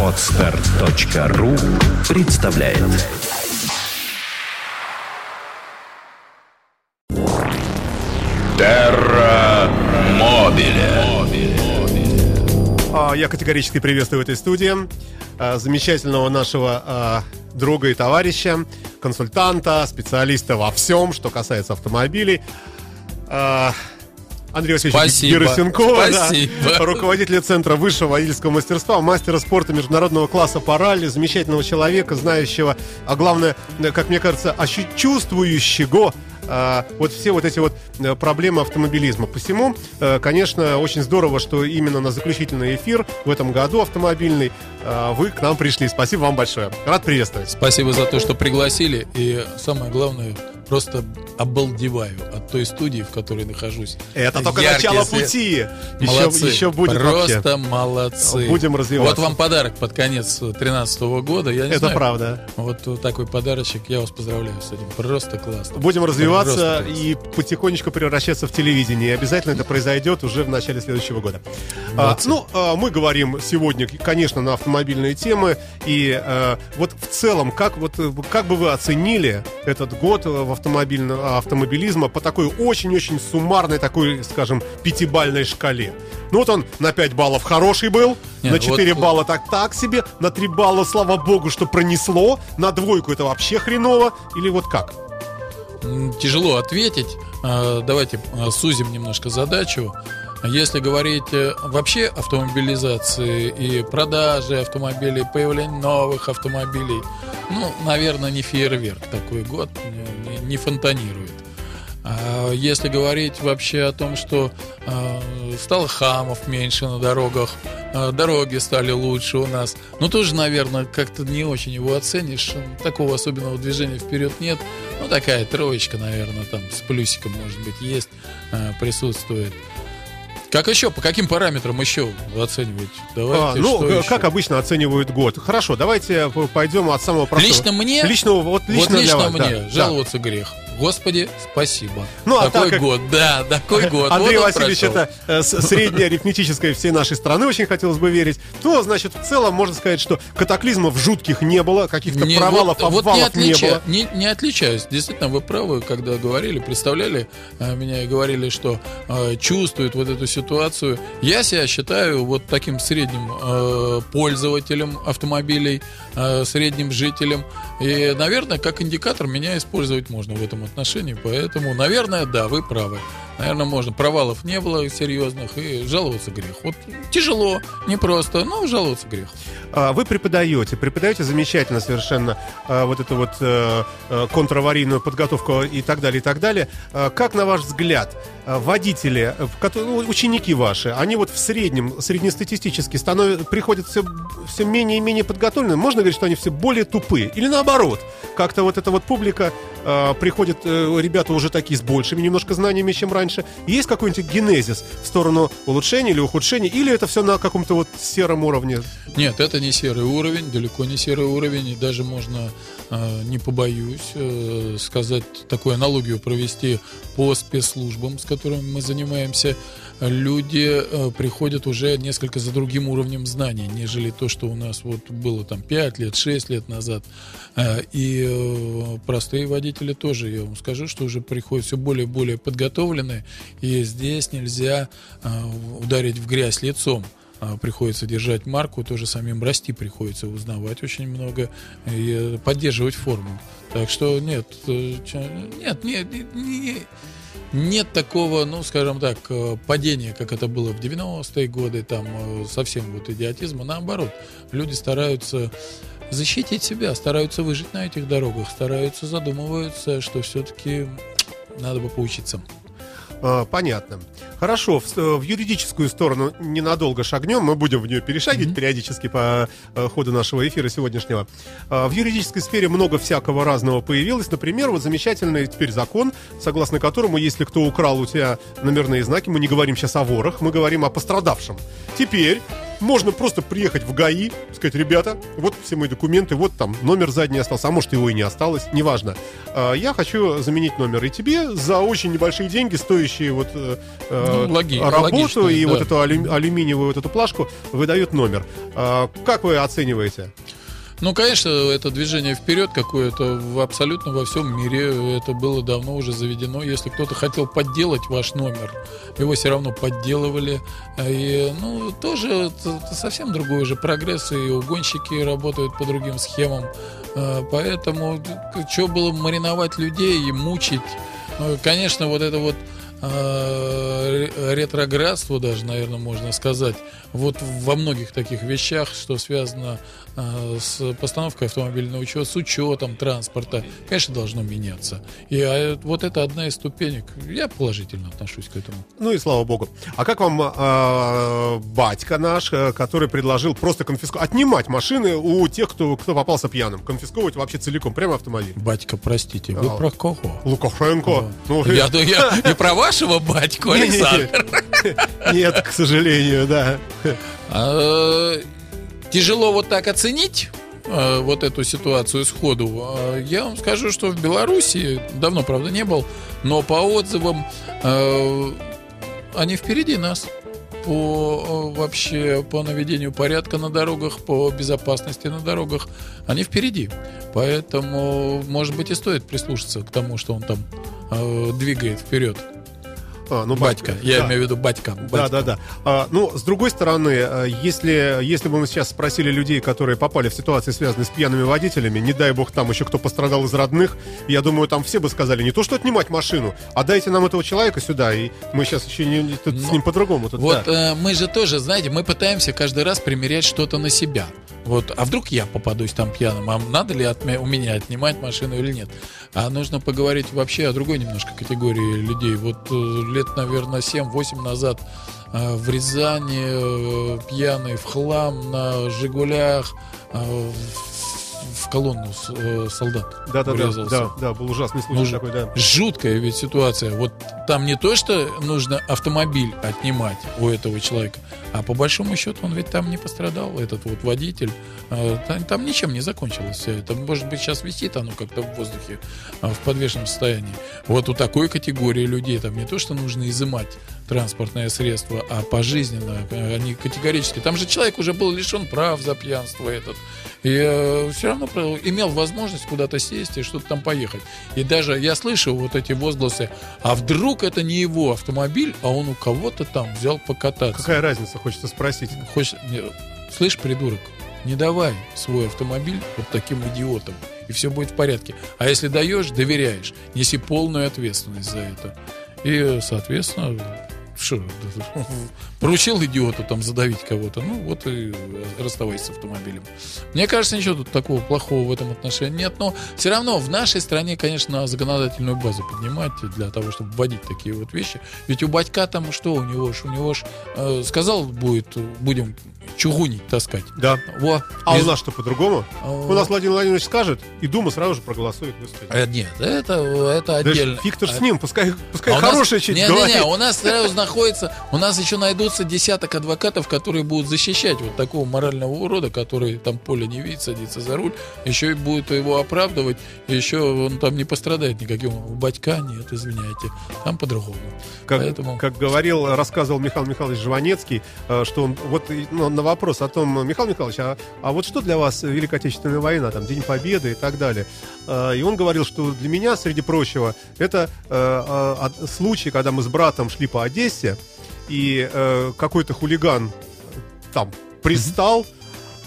Отстар.ру представляет Терра Мобиле А, Я категорически приветствую в этой студии а, замечательного нашего а, друга и товарища, консультанта, специалиста во всем, что касается автомобилей. Андрей Васильевич. Герасенкова, да, руководителя Центра высшего водительского мастерства, мастера спорта международного класса по ралли, замечательного человека, знающего, а главное, как мне кажется, чувствующего а, вот все вот эти вот э, проблемы автомобилизма. Посему, э, конечно, очень здорово, что именно на заключительный эфир в этом году автомобильный вы к нам пришли. Спасибо вам большое. Рад приветствовать. Спасибо за то, что пригласили. И самое главное, просто обалдеваю от той студии, в которой нахожусь. Это только Яркий начало свет. пути. Еще, Молодцы. еще будет Просто вообще. молодцы. Будем развиваться. Вот вам подарок под конец 2013 года. Я не Это знаю, правда. Вот такой подарочек. Я вас поздравляю с этим. Просто классно. Будем развиваться Просто и потихонечку превращаться в телевидение. И обязательно это произойдет уже в начале следующего года. А, ну, а, мы говорим сегодня, конечно, на автомобильные темы. И а, вот в целом, как, вот, как бы вы оценили этот год э, в автомобильном, автомобилизма по такой очень-очень суммарной, такой, скажем, пятибальной шкале? Ну вот он на 5 баллов хороший был, Не, на вот 4 тут- балла так так себе, на 3 балла, слава богу, что пронесло, на двойку это вообще хреново, или вот как? Тяжело ответить. А, Давайте а, сузим немножко задачу. Если говорить э, вообще автомобилизации и продаже автомобилей, появление новых автомобилей, ну, наверное, не фейерверк такой год, не, не- фонтанирует. А если говорить вообще о том, что э, стало хамов меньше на дорогах, э, дороги стали лучше у нас, ну тоже, наверное, как-то не очень его оценишь. Такого особенного движения вперед нет. Ну такая троечка, наверное, там с плюсиком, может быть, есть, присутствует. Как еще? По каким параметрам еще оцениваете? Давайте. А, ну, э, еще? как обычно оценивают год. Хорошо, давайте п- пойдем от самого простого. Лично мне? Личного, вот лично, вот лично для вас, мне да, да. жаловаться грех. Господи, спасибо. Ну, а такой так как- год, да, такой год. Андрей Вот Васильевич, прошел. это э, средняя арифметическая всей нашей страны, очень хотелось бы верить. То, значит, в целом можно сказать, что катаклизмов жутких не было, каких-то Не, провалов, вот, вот обвалов не, не, отлича- было. не, не отличаюсь. Действительно, вы правы, когда говорили, представляли э, меня и говорили, что э, чувствуют вот эту ситуацию. Я себя считаю вот таким средним э, пользователем автомобилей, э, средним жителем. И, наверное, как индикатор меня использовать можно в этом отношении. Поэтому, наверное, да, вы правы. Наверное, можно. Провалов не было серьезных, и жаловаться грех. Вот тяжело, непросто, но жаловаться грех. А, Вы преподаете, преподаете замечательно совершенно а, вот эту вот э, э, контраварийную подготовку и так далее, и так далее. А, Как, на ваш взгляд, водители, ну, ученики ваши, они вот в среднем, среднестатистически становятся, приходят все, все менее и менее подготовленными? Можно говорить, что они все более тупые? Или наоборот? Как-то вот эта вот публика приходит, э, ребята уже такие с большими немножко знаниями, чем раньше. Есть какой-нибудь генезис в сторону улучшения или ухудшения? Или это все на каком-то вот сером уровне? Нет, это не серый уровень, далеко не серый уровень, и даже можно, не побоюсь, э, сказать, такую аналогию провести по спецслужбам, с которыми мы занимаемся. Люди э, приходят уже несколько за другим уровнем знаний, нежели то, что у нас вот было там 5 лет, 6 лет назад. Э, И э, простые водители тоже, я вам скажу, что уже приходят все более и более подготовленные, и здесь нельзя э, ударить в грязь лицом приходится держать марку, тоже самим расти приходится, узнавать очень много и э, поддерживать форму. Так что нет, э, нет, нет, не- не- нет такого, ну, скажем так, э, падения, как это было в 90-е годы, там совсем вот идиотизма. Наоборот, люди стараются защитить себя, стараются выжить на этих дорогах, стараются, задумываются, что все-таки надо бы поучиться. А, Понятно. Хорошо, в, в юридическую сторону ненадолго шагнем, мы будем в нее перешагивать периодически по э, ходу нашего эфира сегодняшнего. А, В юридической сфере много всякого разного появилось. Например, вот замечательный теперь закон, согласно которому, если кто украл у тебя номерные знаки, мы не говорим сейчас о ворах, мы говорим о пострадавшем. Теперь можно просто приехать в ГАИ, сказать, ребята, вот все мои документы, вот там номер задний остался, а может его и не осталось, неважно. А, Я хочу заменить номер, и тебе за очень небольшие деньги, стоящие вот э, э, Ну, логи- работу логично, и да. вот эту алю- алюминиевую вот эту плашку выдают номер. А, Как вы оцениваете? Ну, конечно, это движение вперед какое-то в, абсолютно во всем мире. Это было давно уже заведено. Если кто-то хотел подделать ваш номер, его все равно подделывали. И, ну, тоже совсем другой уже прогресс, и угонщики работают по другим схемам. Э, Поэтому что было мариновать людей и мучить? Э, Конечно, вот это вот ре- ретроградство даже, наверное, можно сказать, вот во многих таких вещах, что связано э, с постановкой автомобильного учета, с учетом транспорта, конечно, должно меняться. И а, вот это одна из ступенек. Я положительно отношусь к этому. Ну и слава богу. А как вам а, батька наш, э, который предложил просто конфисковать, отнимать машины у тех, кто, кто попался пьяным, конфисковывать вообще целиком, прямо автомобиль? Батька, простите, вы А. про кого? Лукашенко. Ну, Я, ну, я не про вашего батьку. Александр. Нет, к сожалению, да. А, Тяжело вот так оценить э, вот эту ситуацию сходу. А, Я вам скажу, что в Беларуси, давно, правда, не был, но по отзывам э, они впереди нас по э, вообще по наведению порядка на дорогах, по безопасности на дорогах, они впереди. Поэтому, может быть, и стоит прислушаться к тому, что он там э, двигает вперед. А, ну, Батька, я да. имею в виду батька. Да, батька. да, да. А, ну, с другой стороны, э, если, если бы мы сейчас спросили людей, которые попали в ситуации, связанные с пьяными водителями, не дай бог там еще кто пострадал из родных, я думаю, там все бы сказали не то, что отнимать машину, а дайте нам этого человека сюда, и мы сейчас еще не, тут с Ну, ним по-другому. Тут, Вот да. э, мы же тоже, знаете, мы пытаемся каждый раз примерять что-то на себя. Вот, а вдруг я попадусь там пьяным, а надо ли от у меня отнимать машину или нет? А нужно поговорить вообще о другой немножко категории людей. Вот э, лет, наверное, 7-8 назад э, в Рязани э, пьяный в хлам на Жигулях э, в- в колонну с- э, солдат Да, да, да, врезался. да, да, был ужасный случай Ну, такой, да. Жуткая ведь ситуация. Вот там не то, что нужно автомобиль отнимать у этого человека, а по большому счету он ведь там не пострадал, этот вот водитель. А, Там, там ничем не закончилось это. Может быть, сейчас висит оно как-то в воздухе а, в подвешенном состоянии. Вот у такой категории людей там не то, что нужно изымать транспортное средство, а пожизненно э, они категорически. Там же человек уже был лишен прав за пьянство этот. И все равно имел возможность куда-то сесть и что-то там поехать. И даже я слышу вот эти возгласы, а вдруг это не его автомобиль, а он у кого-то там взял покататься. Какая разница, хочется спросить. Хочешь, слышь, придурок, не давай свой автомобиль вот таким идиотам, и все будет в порядке. А если даешь, доверяешь, неси полную ответственность за это. И, соответственно, что, поручил идиоту там задавить кого-то, ну вот и расставайся с автомобилем. Мне кажется, ничего тут такого плохого в этом отношении нет, но все равно в нашей стране, конечно, законодательную базу поднимать для того, чтобы вводить такие вот вещи. Ведь у батька там что у него ж, у него ж э, сказал будет, будем чугунить таскать. Да. Во. А Из- у нас что, по-другому? А, У нас Владимир Владимирович скажет, и Дума сразу же проголосует. э, Нет, это, это Да отдельно. фиг-то ж А- с ним, пускай, пускай а нас- хорошая честь не, говорит. не, не, у нас сразу находится, у нас еще найдутся десяток адвокатов, которые будут защищать вот такого морального урода, который там поле не видит, садится за руль, еще и будет его оправдывать, и еще он там не пострадает никаким. Батька нет, извиняйте, там по-другому. Как, Поэтому- как говорил, рассказывал Михаил Михайлович Жванецкий, э, что он вот ну, на вопрос о том, Михаил Михайлович, а, а вот что для вас Великая Отечественная война, там День Победы и так далее. Э, И он говорил, что для меня, среди прочего, это э, случай, когда мы с братом шли по Одессе, и э, какой-то хулиган там пристал,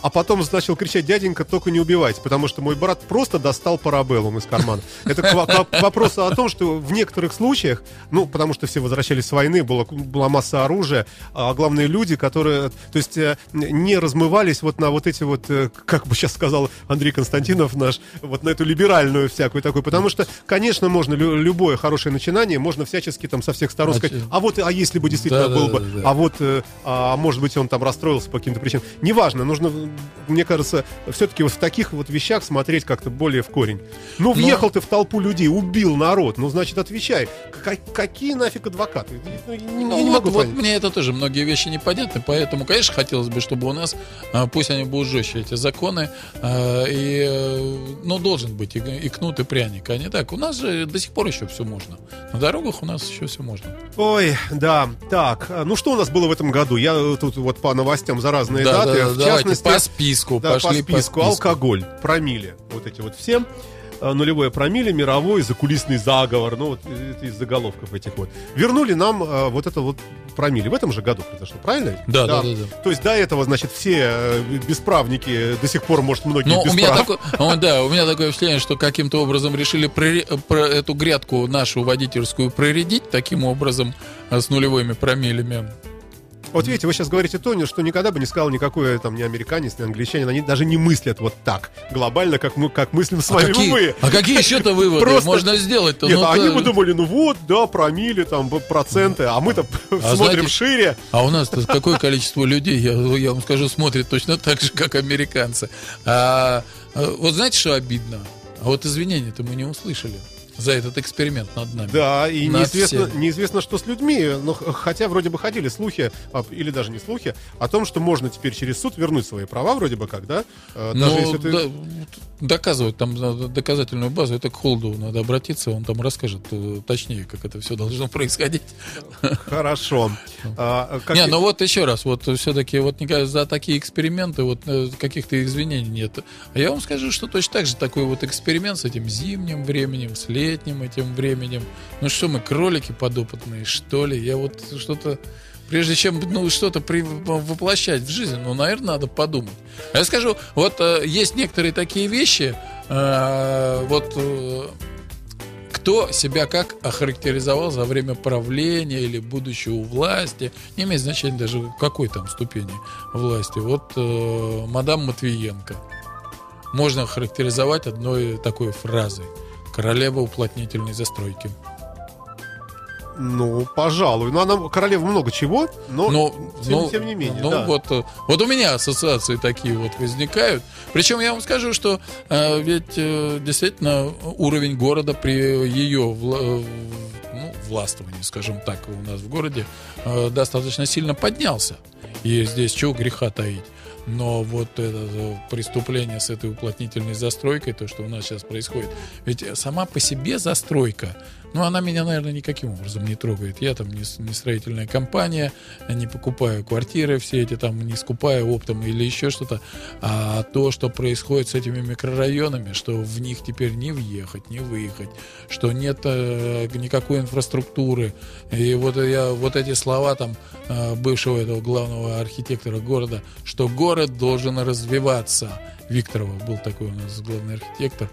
а потом начал кричать, дяденька, только не убивайте, потому что мой брат просто достал парабеллум из кармана. Это к, во- к вопросу о том, что в некоторых случаях, ну, потому что все возвращались с войны, было, была масса оружия, а главные люди, которые, то есть, э, не размывались вот на вот эти вот, э, как бы сейчас сказал Андрей Константинов наш, вот на эту либеральную всякую такую, потому что, конечно, можно лю- любое хорошее начинание, можно всячески там со всех сторон А сказать, а вот, а если бы действительно Да, был да, бы, да, да. а вот, э, а может быть, он там расстроился по каким-то причинам. Неважно, нужно мне кажется, все-таки вот в таких вот вещах смотреть как-то более в корень. Ну, въехал ты в толпу людей, убил народ, ну, значит, отвечай. К- какие нафиг адвокаты? Ну, я не, Ну я не вот, могу вот понять. мне это тоже многие вещи непонятны, поэтому, конечно, хотелось бы, чтобы у нас, а, пусть они будут жестче, эти законы, а, и, э, ну, должен быть и, и кнут, и пряник, а не так. У нас же до сих пор еще все можно. На дорогах у нас еще все можно. Ой, да, так, а, ну что у нас было в этом году? Я э, тут вот по новостям за разные Да, даты, да, в давайте частности, по списку, да, пошли по списку, алкоголь, промили, вот эти вот все. А, Нулевое промили, мировой закулисный заговор, ну вот э, из заголовков этих вот. Вернули нам а, вот это вот промили. В этом же году произошло, правильно? Да, да, да, да. То есть до этого, значит, все э, бесправники, до сих пор, может, многие Ну, без у меня, прав. такое, о, да, у меня такое впечатление, что каким-то образом решили проре- про эту грядку нашу водительскую проредить таким образом с нулевыми промилями. Вот видите, вы сейчас говорите Тони, что никогда бы не сказал никакой там ни американец, ни англичанин, они даже не мыслят вот так глобально, как мы, как мыслим с А вами какие, мы. а какие еще-то выводы Просто- можно сделать-то? Нет, Ну, а они то- бы думали, ну вот, да, промили там проценты, а мы-то смотрим знаете- шире. А у нас какое количество людей, я, я вам скажу, смотрит точно так же, как американцы. А, а, вот знаете, что обидно? А вот извинения-то мы не услышали за этот эксперимент над нами. Да, и Над неизвестно, всеми. неизвестно, что с людьми. Но, хотя вроде бы ходили слухи, а, или даже не слухи, о том, что можно теперь через суд вернуть свои права, вроде бы как, да? Э, Даже Ну, если ты... да, доказывать там надо доказательную базу, это к Холдову надо обратиться, он там расскажет э, точнее, как это все должно происходить. Хорошо. А, как- Не, ну вот еще раз, вот все-таки вот за такие эксперименты вот э, каких-то извинений нет. А я вам скажу, что точно так же такой вот эксперимент с этим зимним временем, с летним этим временем. Ну что мы, кролики подопытные, что ли? Я вот что-то Прежде чем ну, что-то при- воплощать в жизнь, ну, наверное, надо подумать. А я скажу, вот э, есть некоторые такие вещи, э, вот э, кто себя как охарактеризовал за время правления или будучи у власти, не имеет значения даже какой там ступени власти. Вот э, мадам Матвиенко можно охарактеризовать одной такой фразой. Королева уплотнительной застройки. Ну, пожалуй. Ну, она королева много чего, но Ну, тем, ну, тем не менее. ну, да. вот, э, вот у меня ассоциации такие вот возникают. Причем я вам скажу, что э, ведь э, действительно уровень города при ее вла- э, ну, властвовании, скажем так, у нас в городе э, достаточно сильно поднялся. И здесь чего греха таить. Но вот это э, преступление с этой уплотнительной застройкой, то, что у нас сейчас происходит, ведь сама по себе застройка, ну, она меня, наверное, никаким образом не трогает. Я там не, не строительная компания, не покупаю квартиры все эти там, не скупаю оптом или еще что-то. А то, что происходит с этими микрорайонами, что в них теперь не въехать, не выехать, что нет э, никакой инфраструктуры. И вот я вот эти слова там э, бывшего этого главного архитектора города, что город должен развиваться. Викторова был такой у нас главный архитектор.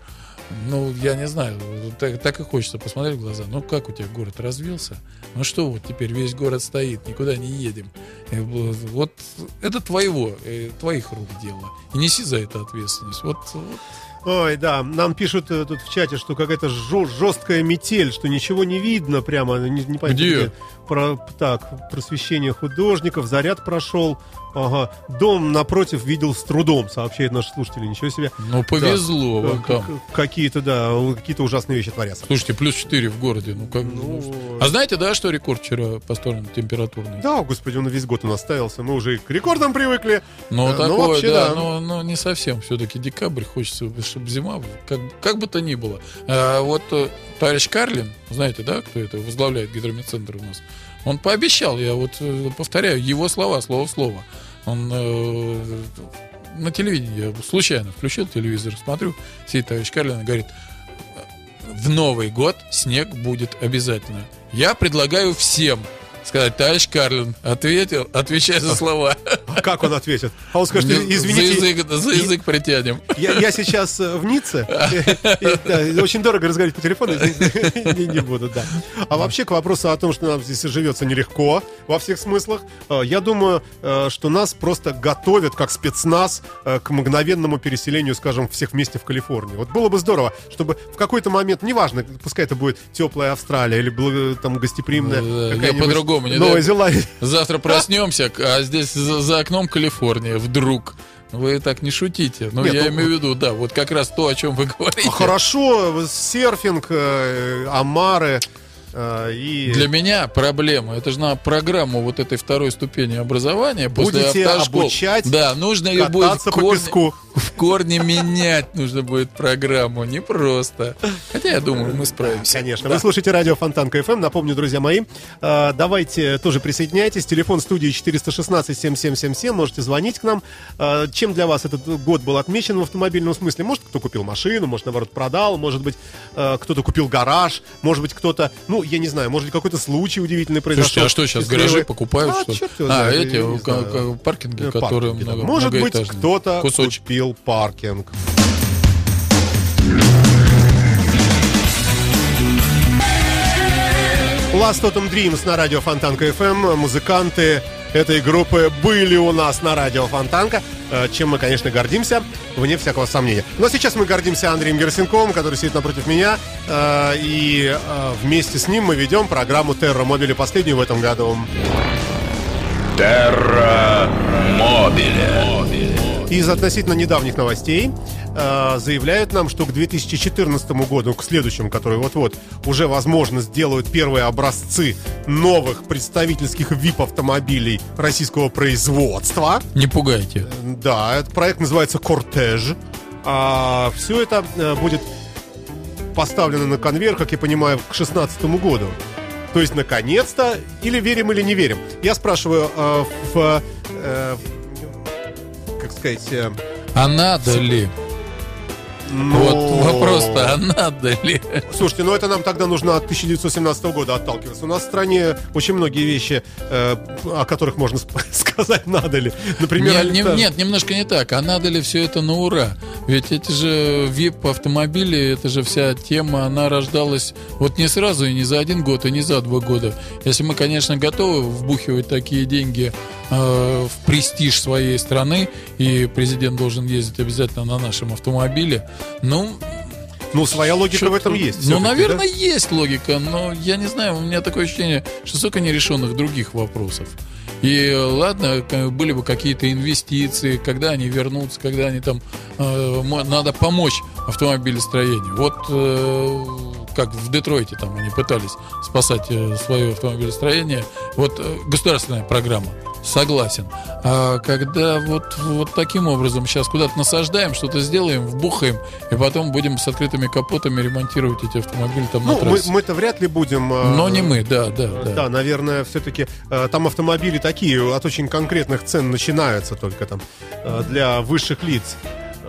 Ну, я не знаю, так, так и хочется посмотреть в глаза. Ну, как у тебя город развился? Ну что, вот теперь весь город стоит, никуда не едем. Вот- это твоего, э, твоих рук дело. И неси за это ответственность. Вот, вот Ой, да, нам пишут э, тут в чате, что какая-то жесткая метель, что ничего не видно прямо. Не, не понятно, Где? Про, так, просвещение художников, заряд прошел. Ага, дом напротив видел с трудом, сообщает наш слушатель. Ничего себе. ну, повезло Э, вам там. Какие-то, да, какие-то ужасные вещи творятся. Слушайте, плюс 4 в городе. Ну, как, Ну, А знаете, да, что рекорд вчера поставлен температурный? Да, господи, он весь год у нас ставился. Мы уже к рекордам привыкли. Ну, ну, такое, вообще, да, да. но, но не совсем. Все-таки декабрь, хочется, чтобы зима, как, как бы то ни было. А, вот э, товарищ Карлин, знаете, да, кто это возглавляет гидромедцентр у нас, он пообещал, я вот э, повторяю, его слова, слово в слово. Он э, на телевидении, я случайно включил телевизор, смотрю, сидит товарищ Карлин и говорит, в Новый год снег будет обязательно. Я предлагаю всем сказать, товарищ Карлин, ответил, отвечай за слова. Как он ответит? А он скажет, За извините, язык, за язык притянем. я, я сейчас э, в Ницце. Очень дорого разговаривать по телефону, не, буду, да. А вообще к вопросу о том, что нам здесь живется нелегко во всех смыслах, э, я думаю, э, что нас просто готовят как спецназ к мгновенному переселению, скажем, всех вместе в Калифорнию. Вот было бы здорово, чтобы в какой-то момент, неважно, пускай это будет теплая Австралия или там гостеприимная Да, я по-другому не Новая Зеландия. Завтра проснемся, а здесь за, за окном Калифорния вдруг. вы так не шутите. Но Нет, я ну, имею в виду, да, вот как раз то, о чем вы говорите. Хорошо, серфинг, э, омары и... Для меня проблема, это же на программу вот этой второй ступени образования после Будете автошкол. обучать Да, нужно ее будет в корне, песку. в корне менять нужно будет программу, не просто. Хотя я думаю, мы справимся. Конечно. Да. Вы слушаете радио Фонтанка FM. Напомню, друзья мои, э, давайте тоже присоединяйтесь. Телефон студии 416-7777. Можете звонить к нам. Э, Чем для вас этот год был отмечен в автомобильном смысле? Может, кто купил машину, может, наоборот, продал. Может быть, э, кто-то купил гараж. Может быть, кто-то, ну, я не знаю, может быть, какой-то случай удивительный произошел. Слушайте, а что сейчас, Счастливый. гаражи покупают, А, что черт его А, знает, эти, я не к- знаю. паркинги, Э, которые паркинги, да. много- Может быть, кто-то Кусочек. купил паркинг. Last Autumn Dreams на радио Фонтанка FM. Музыканты этой группы были у нас на радио Фонтанка, э, чем мы, конечно, гордимся, вне всякого сомнения. Но сейчас мы гордимся Андреем Герсенковым, который сидит напротив меня, э, и э, вместе с ним мы ведем программу Терра Мобили, последнюю в этом году. Терра Мобиле. Из относительно недавних новостей э, заявляют нам, что к 2014 году, к следующему, который вот-вот, уже, возможно, сделают первые образцы новых представительских VIP-автомобилей российского производства. Не пугайте. Да, этот проект называется «Кортеж». А все это э, будет поставлено на конвейер, как я понимаю, к 2016 году. То есть, наконец-то, или верим, или не верим. Я спрашиваю э, в... э, как сказать... э, А надо ли? Ну, Вот вопрос-то, а надо ли? Слушайте, ну это нам тогда нужно от 1917 года отталкиваться. У нас в стране очень многие вещи, э, о которых можно сказать, надо ли. Например, Не- не- нет, немножко не так. А надо ли все это на ура? Ведь эти же VIP-автомобили, это же вся тема, она рождалась вот не сразу и не за один год, и не за два года. Если мы, конечно, готовы вбухивать такие деньги в престиж своей страны, и президент должен ездить обязательно на нашем автомобиле, ну, Ну, своя логика в этом есть. Ну, наверное, да? есть логика, но я не знаю, у меня такое ощущение, что столько нерешенных других вопросов. И э, ладно, были бы какие-то инвестиции, когда они вернутся, когда они там э, надо помочь автомобилестроению. Вот э, как в Детройте там они пытались спасать э, свое автомобилестроение. Вот э, государственная программа. Согласен. А когда вот, вот таким образом сейчас куда-то насаждаем, что-то сделаем, вбухаем, и потом будем с открытыми капотами ремонтировать эти автомобили там на Ну, мы, трассе. мы-то вряд ли будем... э, Но не мы, да, да, да. Да, наверное, все-таки там автомобили такие от очень конкретных цен начинаются только там для высших лиц.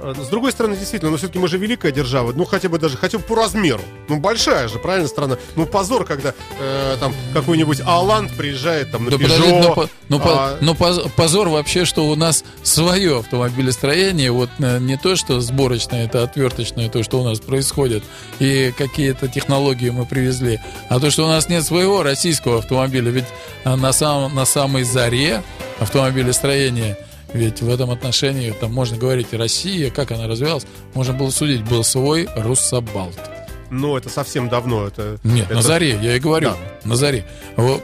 Э, С другой стороны, действительно, ну все-таки мы же великая держава, ну хотя бы даже, хотя бы по размеру. Ну большая же, правильно, страна. Ну позор, когда э, там какой-нибудь Аланд приезжает там на Да подожди, Peugeot, ну, по- ну, по- а, ну, поз- позор вообще, что у нас свое автомобилестроение, вот э, не то, что сборочное, это отверточное, то, что у нас происходит, и какие-то технологии мы привезли, а то, что у нас нет своего российского автомобиля, ведь э, на, самом, на самой заре автомобилестроения ведь в этом отношении там можно говорить Россия, как она развивалась, можно было судить, был свой Руссобалт. Ну это совсем давно. Это, Нет, это- на заре, я и говорю, на заре.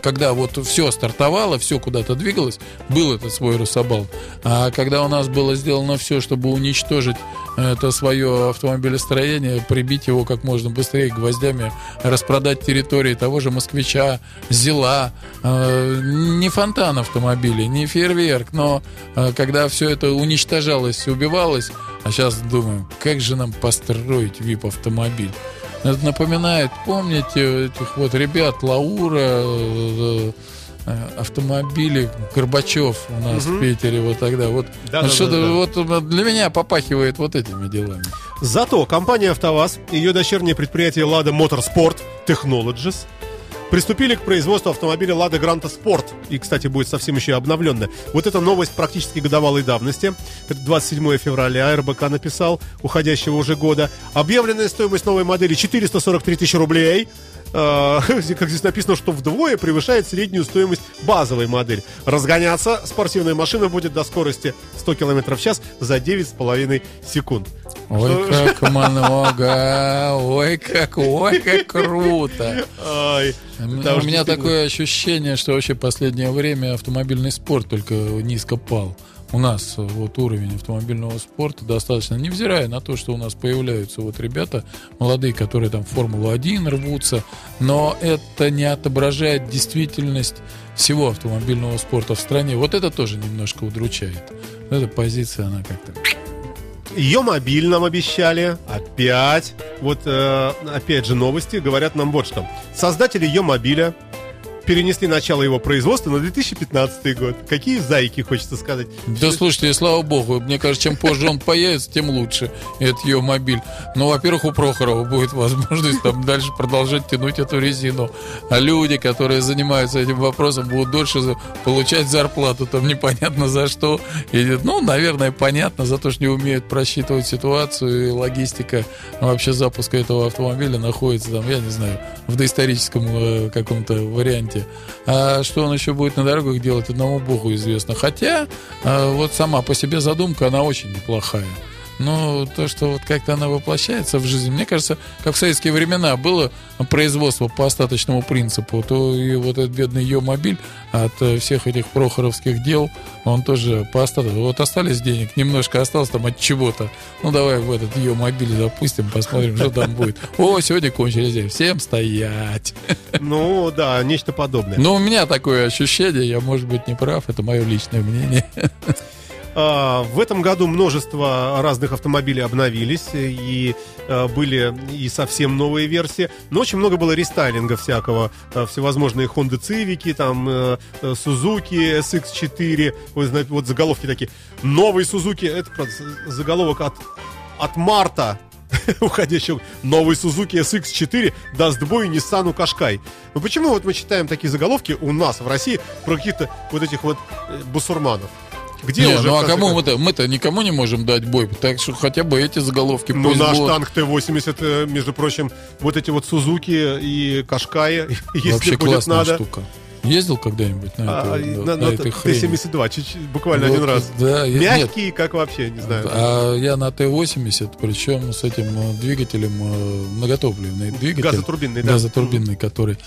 Когда вот все стартовало, все куда-то двигалось, был этот свой Рособал. А когда у нас было сделано все, чтобы уничтожить это свое автомобилестроение, прибить его как можно быстрее гвоздями, распродать территории того же москвича, Зила, э, не фонтан автомобилей, не фейерверк, но э, когда все это уничтожалось, убивалось, а сейчас думаем, как же нам построить VIP-автомобиль? Это напоминает, помните, этих вот ребят Лаура, э, э, автомобили Горбачев у нас Мгм. в Питере вот тогда. Вот Да, ну, да, что-то да, да. вот для меня попахивает вот этими делами. Зато компания «АвтоВАЗ» и ее дочернее предприятие «Лада Моторспорт Technologies» приступили к производству автомобиля «Лада Гранта Спорт». И, кстати, будет совсем еще обновленная. Вот эта новость практически годовалой давности. Это 27 февраля РБК написал, уходящего уже года. Объявленная стоимость новой модели 443 тысячи рублей. Э, Как здесь написано, что вдвое превышает среднюю стоимость базовой модели. Разгоняться спортивная машина будет до скорости 100 км в час за 9,5 секунд. Ой, как много, ой, как, ой, как круто. Ай, У меня такое ощущение, что вообще последнее время автомобильный спорт только низко пал. у нас вот уровень автомобильного спорта достаточно, невзирая на то, что у нас появляются вот ребята молодые, которые там в Формулу-1 рвутся, но это не отображает действительность всего автомобильного спорта в стране. Вот это тоже немножко удручает. Эта позиция, она как-то... Ее мобиль нам обещали. Опять. Вот, э, опять же, новости говорят нам вот что. Создатели ее мобиля перенесли начало его производства на 2015 год. Какие зайки, хочется сказать. Да слушайте, слава богу, мне кажется, чем позже он появится, тем лучше. Это ее мобиль. Ну, во-первых, у Прохорова будет возможность там дальше продолжать тянуть эту резину. А люди, которые занимаются этим вопросом, будут дольше получать зарплату, там непонятно за что. И, ну, наверное, понятно, за то, что не умеют просчитывать ситуацию и логистика вообще запуска этого автомобиля находится там, я не знаю, в доисторическом э, каком-то варианте моменте. А что он еще будет на дорогах делать, одному богу известно. Хотя а, вот сама по себе задумка, она очень неплохая. Но то, что вот как-то она воплощается в жизнь, мне кажется, как в советские времена было производство по остаточному принципу, то и вот этот бедный ее мобиль от э, всех этих прохоровских дел, он тоже по остатку. Вот остались денег, немножко осталось там от чего-то. Ну, давай в этот ее мобиль запустим, посмотрим, что там будет. О, сегодня кончились деньги. Всем стоять. Ну, да, нечто подобное. Ну, у меня такое ощущение, я, может быть, не прав, это мое личное мнение. А, в этом году множество разных автомобилей обновились, и а, были и совсем новые версии, но очень много было рестайлинга всякого, а, всевозможные Honda Civic, там э, Suzuki SX4, вы знаете, вот заголовки такие. Новый Suzuki, это правда, заголовок от, от марта уходящего новый Suzuki SX4 даст бой Nissan Qashqai. Ну почему вот мы читаем такие заголовки у нас в России про каких-то вот этих вот э, бусурманов? Где не, уже? Ну а кому мы-то? Мы-то никому не можем дать бой. Так что хотя бы эти заголовки. Ну наш будут. танк Т-80, э, между прочим, вот эти вот Сузуки и Кашкаи, если Вообще будет надо. штука. Ездил когда-нибудь на, а, это, на, на, на этой Т-72, чуть, буквально вот, один раз. Да, Мягкий, нет. как вообще, не знаю. А я на Т-80, причем с этим э, двигателем, э, многотопливный двигатель. Газотурбинный, да. Газотурбинный, который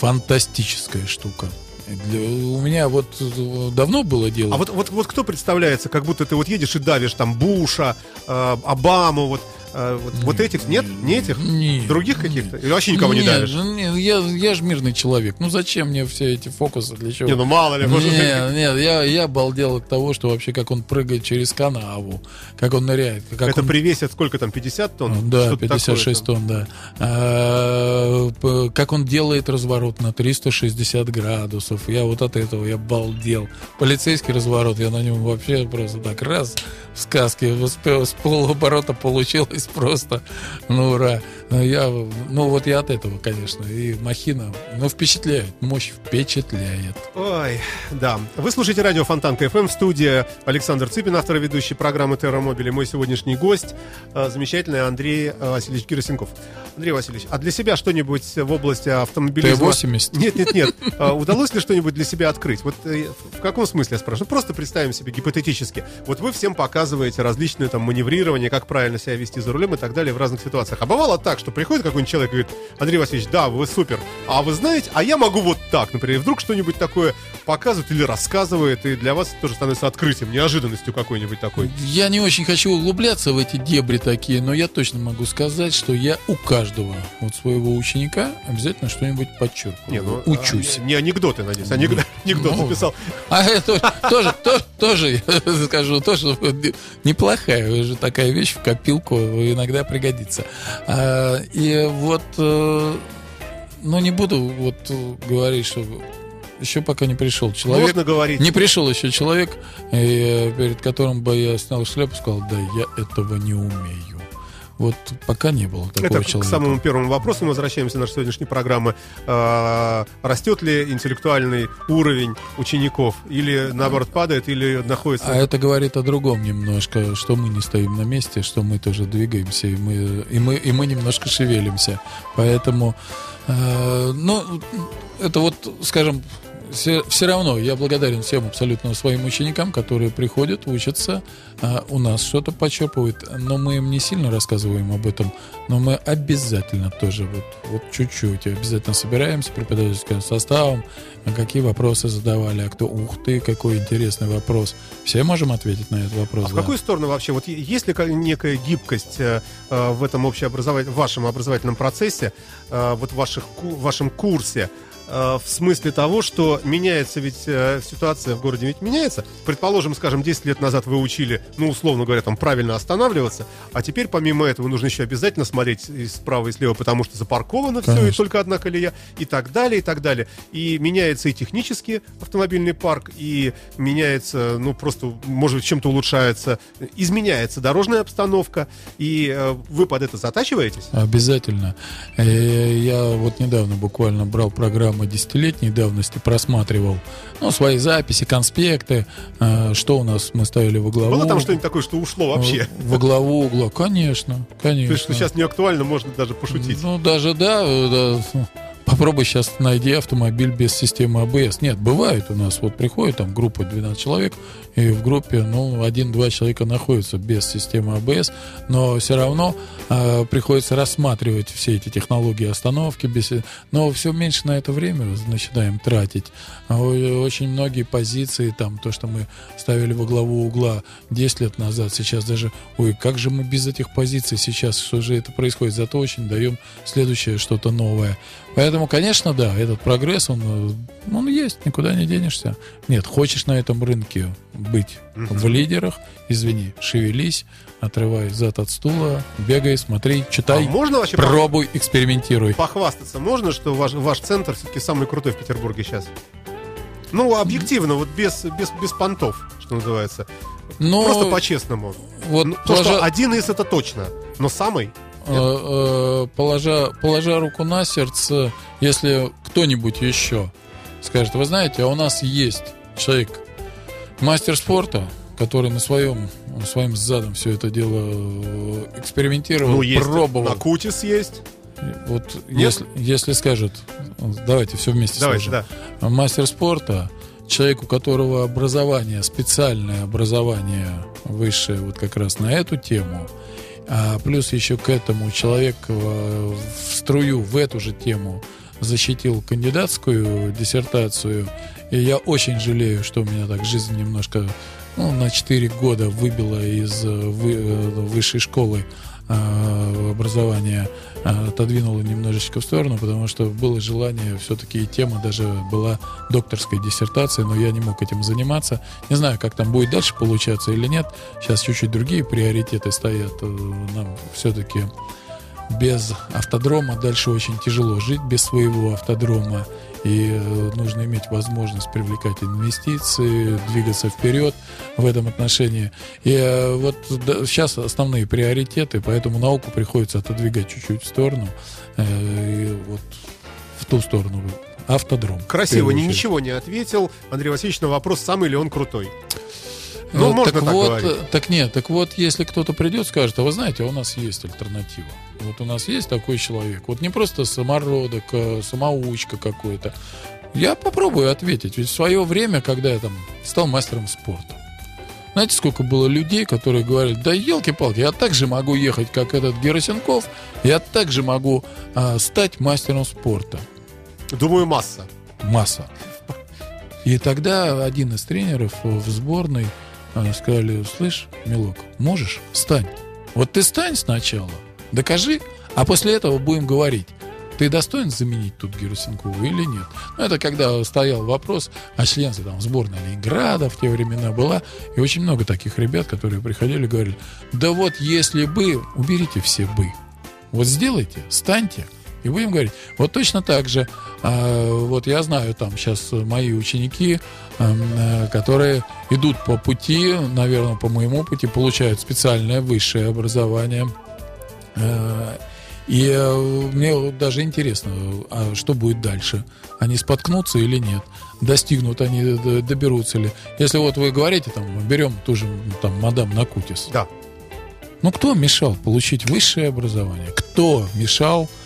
фантастическая штука. Для, у меня вот э, давно было дело. А вот, вот, вот кто представляется, как будто ты вот едешь и давишь там Буша, э, Обаму, вот а, вот, вот этих нет? Не этих? Нет. Других каких-то? Или вообще никого нет, не давишь? Нет, я, я же мирный человек. Ну зачем мне все эти фокусы? Для чего? Не, ну мало ли. Может... Нет, нет, я, я обалдел от того, что вообще как он прыгает через канаву, как он ныряет. Как Это он... привесит сколько там, 50 тонн? Да, 56 такое, тонн, да. А, как он делает разворот на 360 градусов. Я вот от этого я балдел. Полицейский разворот, я на нем вообще просто так раз в сказке с полуоборота получилось просто, ну ура. Ну, я, ну вот я от этого, конечно. И махина, ну, впечатляет. Мощь впечатляет. Ой, да. Вы слушаете радио Фонтан КФМ в студии Александр Цыпин, автор и ведущий программы Терромобили. Мой сегодняшний гость, э, замечательный Андрей э, Васильевич Киросенков. Андрей Васильевич, а для себя что-нибудь в области автомобилизма... Т-80? Нет, нет, нет. А удалось ли что-нибудь для себя открыть? Вот э, в каком смысле я спрашиваю? Ну, просто представим себе гипотетически. Вот вы всем показываете различные там маневрирования, как правильно себя вести за рулем и так далее в разных ситуациях. А бывало так, что приходит какой-нибудь человек и говорит, Андрей Васильевич, да, вы супер, а вы знаете, а я могу вот так, например, вдруг что-нибудь такое показывает или рассказывает, и для вас это тоже становится открытием, неожиданностью какой-нибудь такой. Я не очень хочу углубляться в эти дебри такие, но я точно могу сказать, что я у каждого вот своего ученика обязательно что-нибудь подчеркиваю. Не, ну, Учусь. А, не анекдоты, надеюсь, анекдот, анекдот ну, записал. А это тоже, тоже, тоже, скажу, тоже неплохая уже такая вещь в копилку иногда пригодится. А, и вот, э, ну не буду вот говорить, что еще пока не пришел человек. Можно говорить. Не пришел еще человек, и, перед которым бы я снял шляпу и сказал, да, я этого не умею. Вот пока не было такого Это человека. к самому первому вопросу мы возвращаемся нашей сегодняшней программы. А, растет ли интеллектуальный уровень учеников? Или наоборот падает, или находится... А это говорит о другом немножко, что мы не стоим на месте, что мы тоже двигаемся, и мы, и мы, и мы немножко шевелимся. Поэтому, э, ну, это вот, скажем, все, все равно я благодарен всем абсолютно своим ученикам, которые приходят, учатся, а у нас что-то почерпывают, но мы им не сильно рассказываем об этом, но мы обязательно тоже вот, вот чуть-чуть обязательно собираемся преподавательским составом, какие вопросы задавали, а кто, ух ты, какой интересный вопрос. Все можем ответить на этот вопрос. А да. в какую сторону вообще? Вот есть ли некая гибкость э, э, в этом общеобразовательном, вашем образовательном процессе, э, вот в ваших, в вашем курсе? Э, в смысле того, что меняется ведь э, ситуация в городе ведь меняется. Предположим, скажем, 10 лет назад вы учили, ну, условно говоря, там правильно останавливаться, а теперь помимо этого нужно еще обязательно смотреть и справа и слева, потому что запарковано Конечно. все, и только одна колея, и так далее, и так далее. И меняется и технический автомобильный парк, и меняется, ну, просто, может быть, чем-то улучшается, изменяется дорожная обстановка, и э, вы под это затачиваетесь? Обязательно. Я вот недавно буквально брал программу программы десятилетней давности просматривал, ну, свои записи, конспекты, э, что у нас мы ставили во главу. Было там что-нибудь такое, что ушло вообще? Во главу угла, конечно, конечно. То есть, что сейчас не актуально, можно даже пошутить. Ну, даже да, да Попробуй сейчас найди автомобиль без системы АБС. Нет, бывает у нас, вот приходит там группа 12 человек, и в группе, ну, один-два человека находятся без системы АБС, но все равно э, приходится рассматривать все эти технологии остановки, без... но все меньше на это время начинаем тратить. А очень многие позиции, там, то, что мы ставили во главу угла 10 лет назад, сейчас даже, ой, как же мы без этих позиций сейчас, что же это происходит, зато очень даем следующее что-то новое. Поэтому, конечно, да, этот прогресс, он, э, он есть, никуда не денешься. Нет, хочешь на этом рынке быть в лидерах, извини, шевелись, отрывай зад от стула, бегай, смотри, читай, а можно вообще пробуй, экспериментируй. Похвастаться можно, что ваш, ваш центр все-таки самый крутой в Петербурге сейчас? Ну, объективно, вот без, без, без понтов, что называется. Но... Просто по-честному. Вот ну, положа... То, что один из это точно, но самый... Э, э, положа, положа руку на сердце, если кто-нибудь еще скажет, вы знаете, а у нас есть человек, мастер спорта, который на своем своим задом все это дело э, экспериментировал, ну, есть, пробовал. На Кутис есть. Вот если, если скажет, давайте все вместе давайте, скажем. Да. Мастер спорта, человек, у которого образование, специальное образование высшее вот как раз на эту тему, а плюс еще к этому человек в струю в эту же тему защитил кандидатскую диссертацию. И я очень жалею, что у меня так жизнь немножко ну, на 4 года выбила из э, э, высшей школы э, образования, отодвинула немножечко в сторону, потому что было желание, все-таки тема даже была докторской диссертации, но я не мог этим заниматься. Не знаю, как там будет дальше получаться или нет. Сейчас чуть-чуть другие приоритеты стоят. Нам все-таки без автодрома дальше очень тяжело жить без своего автодрома и э, нужно иметь возможность привлекать инвестиции, двигаться вперед в этом отношении. И э, вот сейчас основные приоритеты, поэтому науку приходится отодвигать чуть-чуть в сторону, э, и вот в ту сторону автодром. Красиво, ничего не ответил. Андрей Васильевич на вопрос, самый ли он крутой. Ну, ну можно так, так вот, говорить. Так нет, так вот, если кто-то придет, скажет, а вы знаете, а у нас есть альтернатива. Вот у нас есть такой человек. Вот не просто самородок, а самоучка какой-то. Я попробую ответить. Ведь в свое время, когда я там стал мастером спорта, знаете, сколько было людей, которые говорили, да елки-палки, я так же могу ехать, как этот Герасенков, я так же могу а, стать мастером спорта. Думаю, масса. Масса. И тогда один из тренеров в сборной сказали, слышь, милок, можешь? Стань. Вот ты стань сначала, докажи, а после этого будем говорить, ты достоин заменить тут Герасенкову или нет? Ну, это когда стоял вопрос о членстве там, сборной Ленинграда в те времена была. И очень много таких ребят, которые приходили и говорили, да вот если бы, уберите все бы. Вот сделайте, станьте, и будем говорить. Вот точно так же, э, вот я знаю, там сейчас мои ученики, э, которые идут по пути, наверное, по моему пути, получают специальное высшее образование. Э, и э, мне даже интересно, а что будет дальше? Они споткнутся или нет? Достигнут они, доберутся ли? Если вот вы говорите, там, берем ту же там, мадам Накутис. Да. Ну, кто мешал получить высшее образование? Кто мешал а,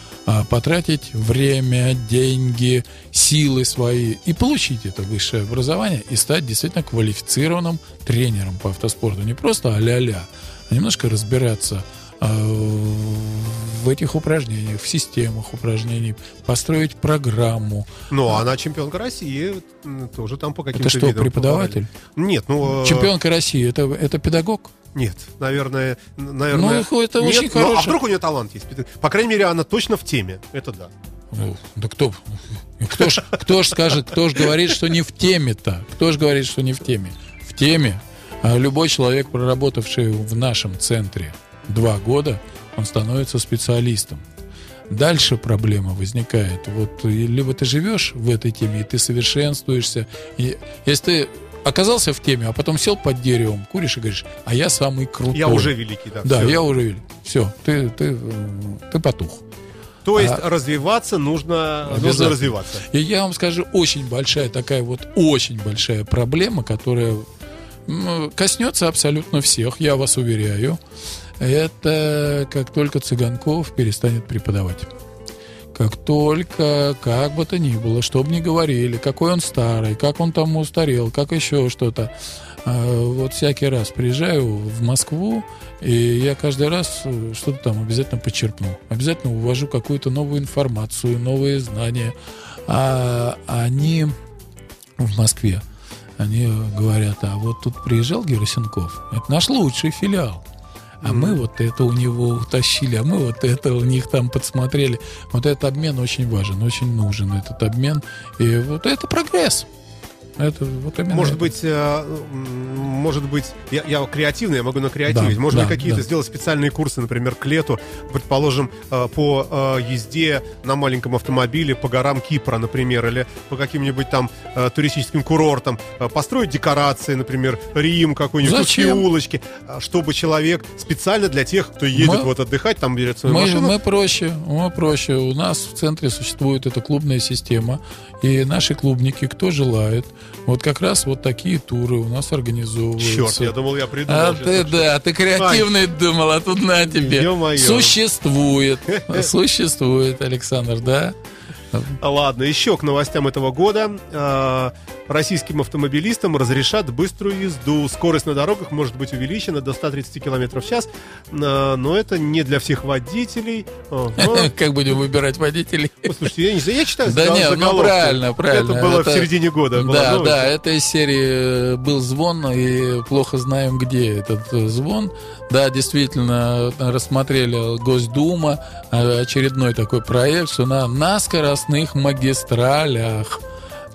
потратить время, деньги, силы свои и получить это высшее образование и стать действительно квалифицированным тренером по автоспорту. Не просто а-ля-ля, а немножко разбираться а, в этих упражнениях, в системах упражнений, построить программу. Ну, она чемпионка России, тоже там по каким-то Это что, преподаватель? Нет, ну... Э, чемпионка России, это, это педагог? Нет, наверное, наверное. Ну, это нет, очень хорошо. Ну, а вдруг у нее талант есть? По крайней мере, она точно в теме. Это да. Ну, да кто, кто ж, кто ж скажет, кто ж говорит, что не в теме-то? Кто ж говорит, что не в теме? В теме. А любой человек, проработавший в нашем центре два года, он становится специалистом. Дальше проблема возникает. Вот либо ты живешь в этой теме, и ты совершенствуешься. И если ты оказался в теме, а потом сел под деревом, куришь и говоришь, а я самый крутой. Я уже великий, да. Да, все. я уже великий. Все, ты, ты, ты потух. То есть а, развиваться нужно, нужно развиваться. И я вам скажу, очень большая такая вот, очень большая проблема, которая коснется абсолютно всех, я вас уверяю. Это как только Цыганков перестанет преподавать как только, как бы то ни было, что бы ни говорили, какой он старый, как он там устарел, как еще что-то. А, вот всякий раз приезжаю в Москву, и я каждый раз э, что-то там обязательно подчеркну. Обязательно увожу какую-то новую информацию, новые знания. А они в Москве, они говорят, а вот тут приезжал Герасенков, это наш лучший филиал а мы вот это у него утащили, а мы вот это у них там подсмотрели. Вот этот обмен очень важен, очень нужен этот обмен. И вот это прогресс. Это вот именно может это. быть, э, может быть, я, я креативный, я могу на креативить. Да, может да, быть, какие-то да. сделать специальные курсы, например, к лету, предположим, э, по э, езде на маленьком автомобиле по горам Кипра, например, или по каким-нибудь там туристическим курортам, построить декорации, например, Рим какой-нибудь, улочки, чтобы человек специально для тех, кто едет мы, вот отдыхать, там берет свою мы, машину. Мы проще, мы проще. У нас в центре существует эта клубная система, и наши клубники, кто желает, вот как раз вот такие туры у нас организовываются. Черт, я думал, я придумал. А ты, да, ты креативный Ай. думал, а тут на тебе. Ё-моё. Существует. Существует, Александр, да? Ладно, еще к новостям этого года. Российским автомобилистам разрешат быструю езду. Скорость на дорогах может быть увеличена до 130 км в час, а, но это не для всех водителей. Как будем выбирать водителей? Слушайте, я не знаю, я читаю Да нет, ну правильно, правильно. Это было в середине года. Да, да, это из серии э, был звон, и плохо знаем, где этот э, звон. Да, действительно, рассмотрели Госдума э, очередной такой проект, что на, на скоростных магистралях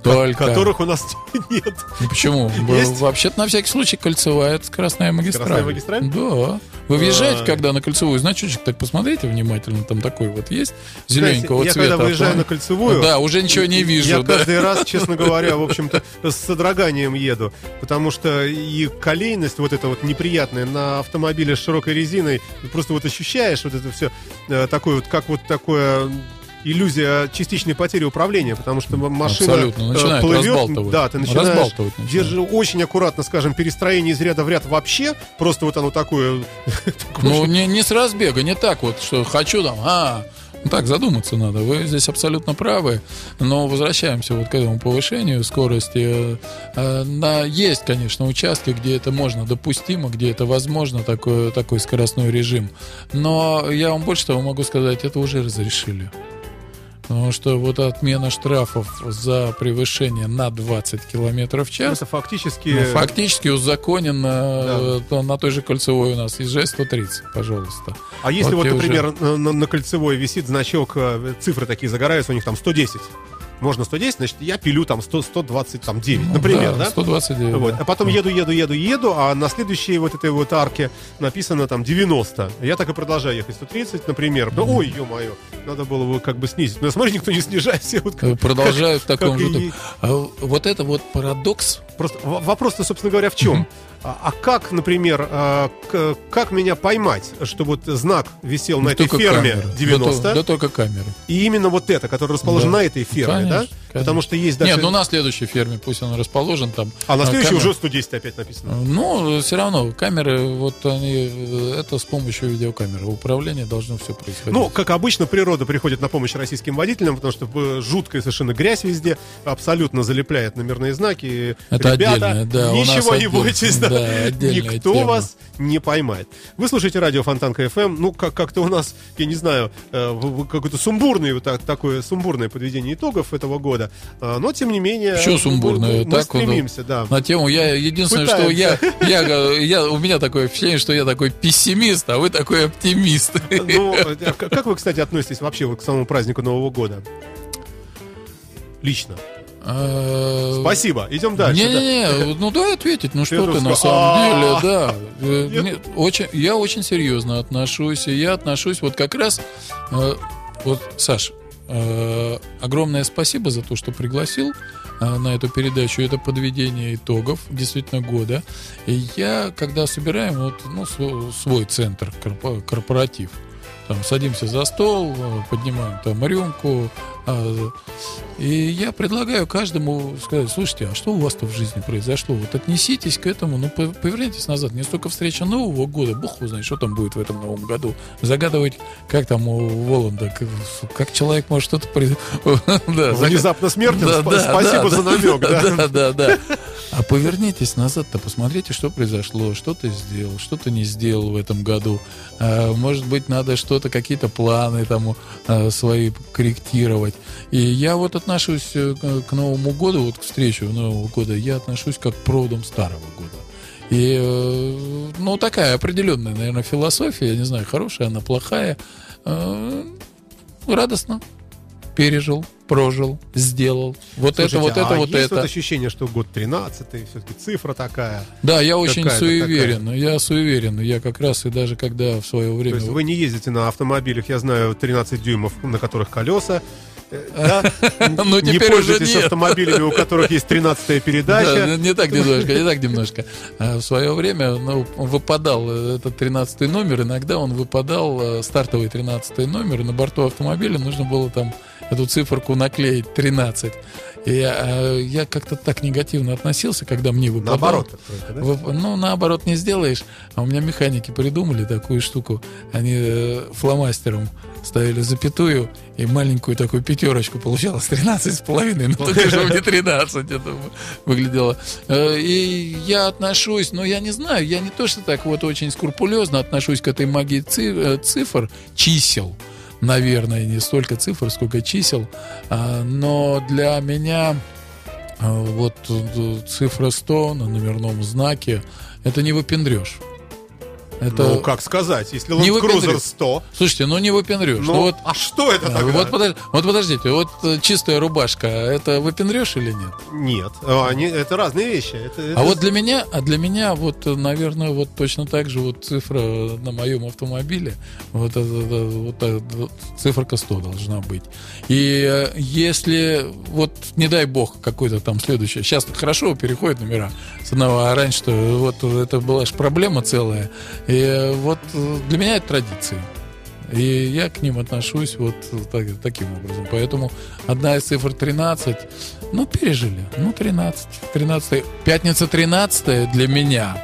только. Которых у нас нет. Ну, почему? Вообще-то на всякий случай кольцевая это скоростная магистраль. Скоростная магистраль? Да. Вы въезжаете, а... когда на кольцевую значочек, так посмотрите внимательно, там такой вот есть зелененького цвета. Я когда выезжаю на кольцевую... Да, уже ничего не вижу. Я да. каждый раз, честно говоря, в общем-то, с содроганием еду, потому что и колейность вот эта вот неприятная на автомобиле с широкой резиной, просто вот ощущаешь вот это все э, такое вот, как вот такое иллюзия частичной потери управления, потому что машина Абсолютно. Начинает плывет, да, ты начинаешь держи очень аккуратно, скажем, перестроение из ряда в ряд вообще, просто вот оно такое. Ну не не с разбега, не так вот, что хочу там, а ну, так, задуматься надо. Вы здесь абсолютно правы. Но возвращаемся вот к этому повышению скорости. Э, на, есть, конечно, участки, где это можно допустимо, где это возможно, такой, такой скоростной режим. Но я вам больше того могу сказать, это уже разрешили. Потому что вот отмена штрафов за превышение на 20 километров в час... Это фактически... Ну, фактически узаконено да. на той же кольцевой у нас. Езжай 130, пожалуйста. А если вот, вот например, уже... на, на кольцевой висит значок, э, цифры такие загораются, у них там 110 можно 110, значит, я пилю там 100, 129, там, 9, ну, например, да? да? 129. Вот. А потом еду, еду, еду, еду, а на следующей вот этой вот арке написано там 90. Я так и продолжаю ехать 130, например. Да, ой, ё-моё, надо было его как бы снизить. Но смотри, никто не снижает. Все вот как, Продолжают как, в таком же... И... А, вот это вот парадокс. Просто вопрос-то, собственно говоря, в чем? А, а как, например, а, как меня поймать, что вот знак висел на этой ферме камеры. 90? Да, да только камеры. И именно вот это, которое расположено да. на этой ферме, конечно, да? Потому что есть даже... Нет, ну на следующей ферме, пусть он расположен там. А на следующей камера- уже 110 опять написано. Ну, все равно, камеры, вот они, э, это с помощью видеокамеры. Управление должно все происходить. Ну, как обычно, природа приходит на помощь российским водителям, потому что э, жуткая совершенно грязь везде, абсолютно залепляет номерные знаки. Это Ребята, отдельное, да, ничего не отдельно, бойтесь, да, да, никто тема. вас не поймает. Вы слушаете радио Фонтанка FM, ну, как- как-то у нас, я не знаю, э, какое-то сумбурное, вот так- такое сумбурное подведение итогов этого года, А, но, тем не менее... Что сумбурное? Мы, мы Так, ну, стремимся, да. На тему я единственное, что я, я, я, у меня такое впечатление, что я такой пессимист, а вы такой оптимист. Ну, э, а как вы, кстати, относитесь вообще к самому празднику Нового года? Лично. А, Спасибо. Идем дальше. да. Не-не-не, ну дай ответить, ну что ты на самом деле, да. Э, очень, я очень серьезно отношусь, и я отношусь вот как раз, э, вот, Саш, э, огромное спасибо за то, что пригласил э, на эту передачу. Это подведение итогов действительно года. И я, когда собираем вот, ну, св- свой центр, корпо- корпоратив, там садимся за стол, э, поднимаем там рюмку, а, и я предлагаю каждому сказать, слушайте, а что у вас-то в жизни произошло? Вот отнеситесь к этому, ну, по- повернитесь назад. Не столько встреча Нового года, бог его знает, что там будет в этом Новом году. Загадывать, как там у Воланда, как, как человек может что-то... Внезапно смертен. Спасибо за намек. Да, да, да. А повернитесь назад-то, посмотрите, что произошло, что ты сделал, что ты не сделал в этом году. А, Может быть, надо что-то, какие-то планы там а, свои корректировать. И я вот отношусь э, к Новому году, вот к встрече Нового года, я отношусь как к проводам Старого года. И, э, ну, такая определенная, наверное, философия, я не знаю, хорошая она, плохая. Э, Радостно пережил, прожил, сделал. Вот Слушайте, это, вот а это, вот есть это. вот ощущение, что год 13 все-таки цифра такая. Да, я очень суеверен. Я суеверен. Я как раз и даже когда в свое То время... есть вы не ездите на автомобилях, я знаю, 13 дюймов, на которых колеса. Ну, Не пользуйтесь автомобилями, у которых есть 13 Да, передача. не так немножко, не так немножко. А В свое время ну, выпадал этот 13 номер, иногда он выпадал, э, стартовый 13 номер, на борту автомобиля нужно было там эту циферку наклеить 13. И я, э, я как-то так негативно относился, когда мне выпадал. Наоборот. только, да? Ну, наоборот, не сделаешь. А у меня механики придумали такую штуку. Они э, фломастером ставили запятую, и маленькую такую пятерочку получалось 13 с половиной. Ну, только же мне 13 это выглядело. Э, И я отношусь, ну, я не знаю, я не то, что так вот очень скрупулезно отношусь к этой магии э, цифр, чисел, наверное, не столько цифр, сколько чисел. А, Но для меня а, вот э, цифра 100 на номерном знаке это не выпендрешь. Это, Ну, как сказать, если Land Cruiser выпендрёшь. 100, слушайте, ну не выпендрешь. ну, Ну, вот, а что это а, тогда? вот, подож- вот подождите, вот э, чистая рубашка, это выпендрешь или нет? Нет, А, они- это разные вещи. Это- это- А вот для меня, а для меня вот, э, наверное, вот точно так же вот цифра на моем автомобиле, вот, вот, вот циферка 100 должна быть. И э, если, вот не дай бог, какой-то там следующий, сейчас хорошо переходят номера с одного, а раньше что вот это была же проблема целая. И э, вот э, для меня это традиции. И я к ним отношусь вот так- таким образом. Поэтому одна из цифр 13, ну, пережили. Ну, 13. 13. Пятница 13 для меня.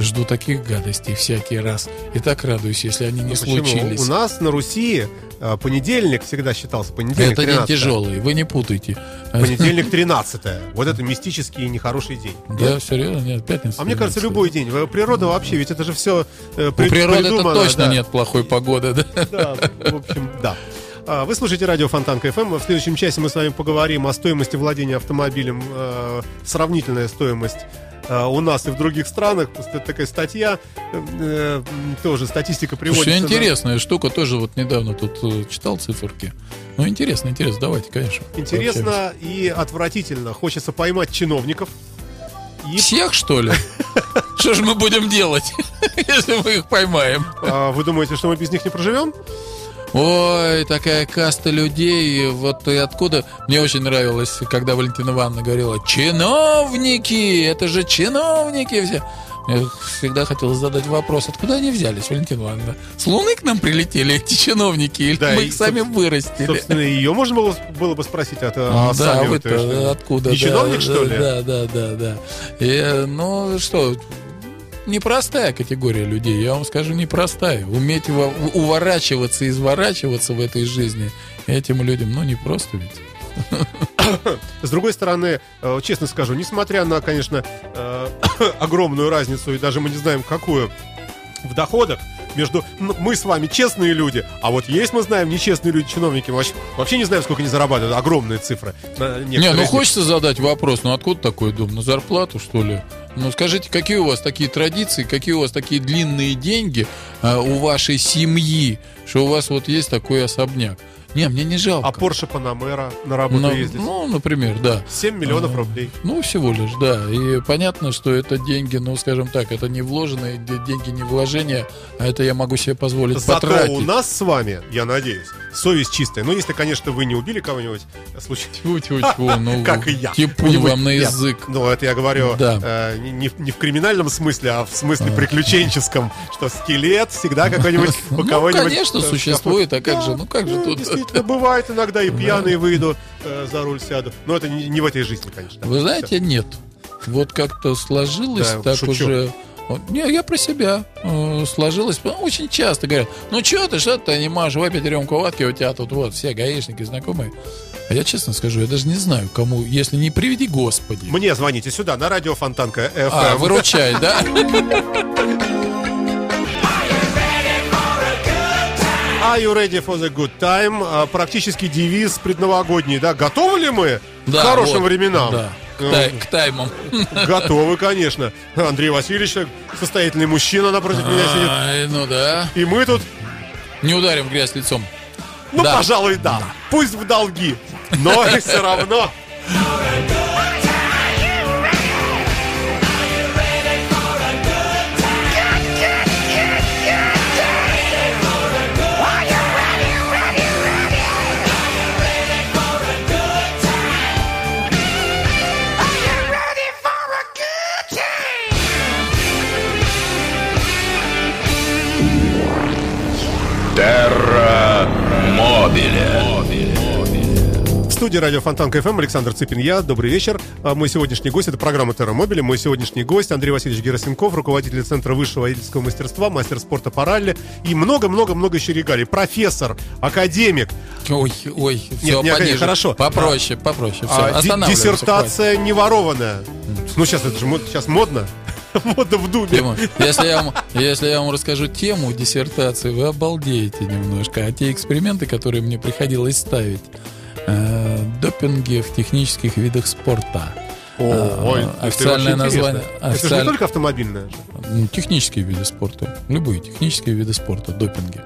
Жду таких гадостей всякий раз. И так радуюсь, если они не Ну, почему? случились. У нас на Руси а, понедельник всегда считался понедельник. Это день 13. тяжелый, вы не путайте. Понедельник 13 Вот это мистический и нехороший день. Да, серьезно, нет, пятница. А мне кажется, 13. любой день. Э, Природа вообще, ведь это же все У природы это точно нет плохой погоды, да? Да, в общем, да. А, Вы слушаете радио Фонтанка ФМ. В следующем часе мы с вами поговорим о стоимости владения автомобилем. э, Сравнительная стоимость э, у нас и в других странах. Такая статья, э, э, тоже статистика приводится. Слушай, на- интересная штука, тоже вот недавно тут э, читал циферки. Ну, интересно, интересно, давайте, конечно. пообщаемся. Интересно и отвратительно. Хочется поймать чиновников. И Всех, что ли? Что же мы будем делать, если мы их поймаем? а, вы думаете, что мы без них не проживем? Ой, такая каста людей. Вот и откуда... Мне очень нравилось, когда Валентина Ивановна говорила, чиновники, это же чиновники все. Я всегда хотел задать вопрос, откуда они взялись, Валентина Ивановна? С Луны к нам прилетели эти чиновники, или Да, мы их сами вырастили? Собственно, ее можно было, было бы спросить, а, то- а да, сами вы вот, э, откуда? Не да, чиновник, да, что ли? Да, да, да, да. И, э, ну, что, непростая категория людей, я вам скажу, непростая. Уметь во- уворачиваться, изворачиваться в этой жизни этим людям, ну, не просто ведь. С другой стороны, э, честно скажу, несмотря на, конечно, э, огромную разницу, и даже мы не знаем, какую в доходах между мы с вами честные люди, а вот есть мы знаем нечестные люди, чиновники, мы вообще, вообще не знаем, сколько они зарабатывают, огромные цифры. Не, ну хочется задать вопрос, ну откуда такой дом? На зарплату, что ли? Ну скажите, какие у вас такие традиции, какие у вас такие длинные деньги а, у вашей семьи, что у вас вот есть такой особняк? Не, мне не жалко. А Порше Панамера на работу ну, ездит. ну, например, да. 7 миллионов а, рублей. Ну, всего лишь, да. И понятно, что это деньги, ну, скажем так, это не вложенные де- деньги, не вложения, а это я могу себе позволить Зато потратить. у нас с вами, я надеюсь, совесть чистая. Ну, если, конечно, вы не убили кого-нибудь случайно. Тьфу-тьфу-тьфу, ну, Как и я. Типун вам на язык. Ну, это я говорю э, не, в- криминальном смысле, а в смысле приключенческом, что скелет всегда какой-нибудь у Ну, кого-нибудь... конечно, э, существует, а как же, ну как же ну, тут... Действительно, бывает иногда и пьяный выйду, э, за руль сяду. Но это не, в этой жизни, конечно. Вы знаете, нет. Вот как-то сложилось так уже... Не, я про себя э, сложилось. Ну, Очень часто говорят, ну что ты, что ты не можешь выпить рюмку водки, у тебя тут вот все гаишники знакомые. А я честно скажу, я даже не знаю, кому, если не приведи Господи. Мне звоните сюда, на радио Фонтанка FM. А, выручай, да? Are you ready for the good time? А, Практически девиз предновогодний, да? Готовы ли мы Да, к хорошим вот, временам? Да, к, тай- к таймам. Готовы, конечно. Андрей Васильевич, состоятельный мужчина напротив меня сидит. Ну да. И мы тут, Не ударим грязь лицом. ну, Да. пожалуй, да. Пусть в долги, но все равно. Студии радио Фонтанка ФМ Александр Цыпин, я. Добрый вечер. А, Мой сегодняшний гость, это программа Терромобили. Мой сегодняшний гость Андрей Васильевич Герасимков, руководитель Центра высшего водительского мастерства, мастер спорта по ралли и много-много-много еще регалий. Профессор, академик, Ой, ой, все, не, пониже. хорошо. Попроще, попроще. Все, а, ди- диссертация не ворованная. Ну, сейчас это же сейчас модно. Модно в думе. Тему. Если я, вам, если я вам расскажу тему диссертации, вы обалдеете немножко. А те эксперименты, которые мне приходилось ставить, э, допинги в технических видах спорта. О, ой, это официальное название- Это же не официаль- только автомобильное. Технические виды спорта. Любые технические виды спорта, допинги.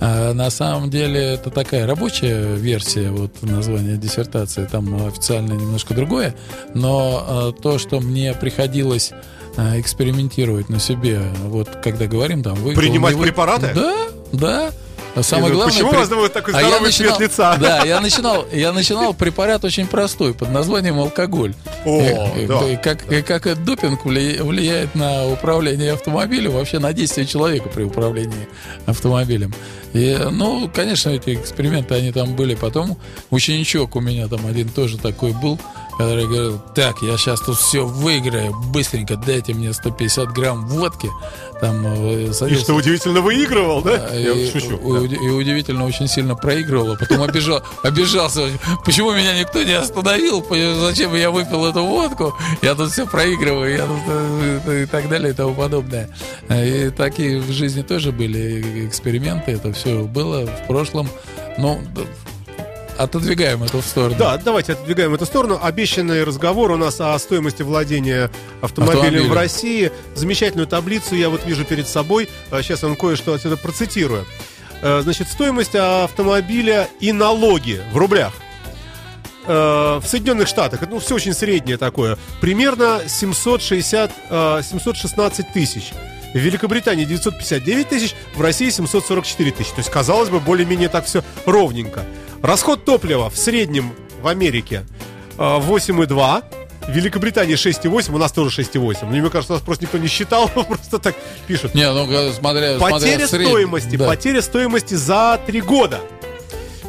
А на самом деле это такая рабочая версия вот названия диссертации. Там официально немножко другое. Но э, то, что мне приходилось э, экспериментировать на себе, вот когда говорим там... выпил, Принимать выпил. препараты? Да, да. А Самое главное... Почему при- у вас думаю, такой а я здоровый цвет начинал, лица? Да, я начинал, я начинал препарат очень простой под названием алкоголь. О, И- да. и как, и как этот допинг вли- влияет на управление автомобилем, вообще на действие человека при управлении автомобилем. И, ну, конечно, эти эксперименты, они там были. Потом ученичок у меня там один тоже такой был, который говорил, так, я сейчас тут все выиграю, быстренько дайте мне 150 грамм водки. Там, э, И что удивительно выигрывал, да? а, Я и, шучу. у- да. и удивительно очень сильно проигрывал, а потом обижал, обижался, почему меня никто не остановил, зачем я выпил эту водку, я тут все проигрываю, я тут, э, и так далее и тому подобное. И такие в жизни тоже были эксперименты, это все было в прошлом. Ну, да, отодвигаем это в сторону. Да, давайте отодвигаем эту сторону. Обещанный разговор у нас о стоимости владения автомобилем, Автомобилем. в России. Замечательную таблицу я вот вижу перед собой. А, Сейчас я вам кое-что отсюда процитирую. Э, Значит, стоимость автомобиля и налоги в рублях. Э, В Соединенных Штатах, это, ну, все очень среднее такое, примерно 760, э, 716 тысяч. В Великобритании 959 тысяч, в России 744 тысячи. То есть, казалось бы, более-менее так все ровненько. Расход топлива в среднем в Америке э, 8,2 В Великобритании 6,8, у нас тоже 6,8. Мне кажется, у нас просто никто не считал, просто так пишут. Не, ну смотря, Потеря смотря стоимости, Да. потеря стоимости за 3 года.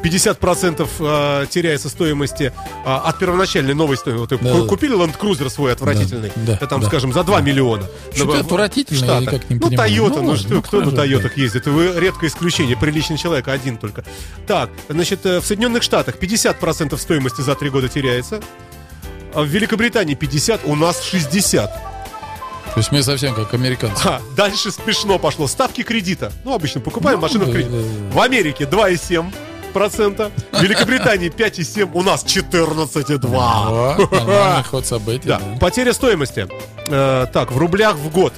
50% э, теряется стоимости э, от первоначальной новой стоимости. Вот, Да, ку- да. Купили Land Cruiser свой отвратительный, Да, да, там, да. скажем, за 2 миллиона. Что-то в- в отвратительное, я никак не ну. Toyota, Ну, ну, что, ну, кто на Тойотах ездит? Вы редкое исключение, приличный человек, один только. Так, значит, э, в Соединенных Штатах 50% стоимости за 3 года теряется. А в Великобритании 50, у нас 60. То есть мы совсем как американцы. А, дальше смешно пошло. Ставки кредита. Ну, обычно покупаем Ну, машину в да, кредит. да, да. В Америке 2,7 процента. В Великобритании 5,7. У нас 14,2. О, нормальный ход событий. Да. Потеря стоимости. Э, так, в рублях в год.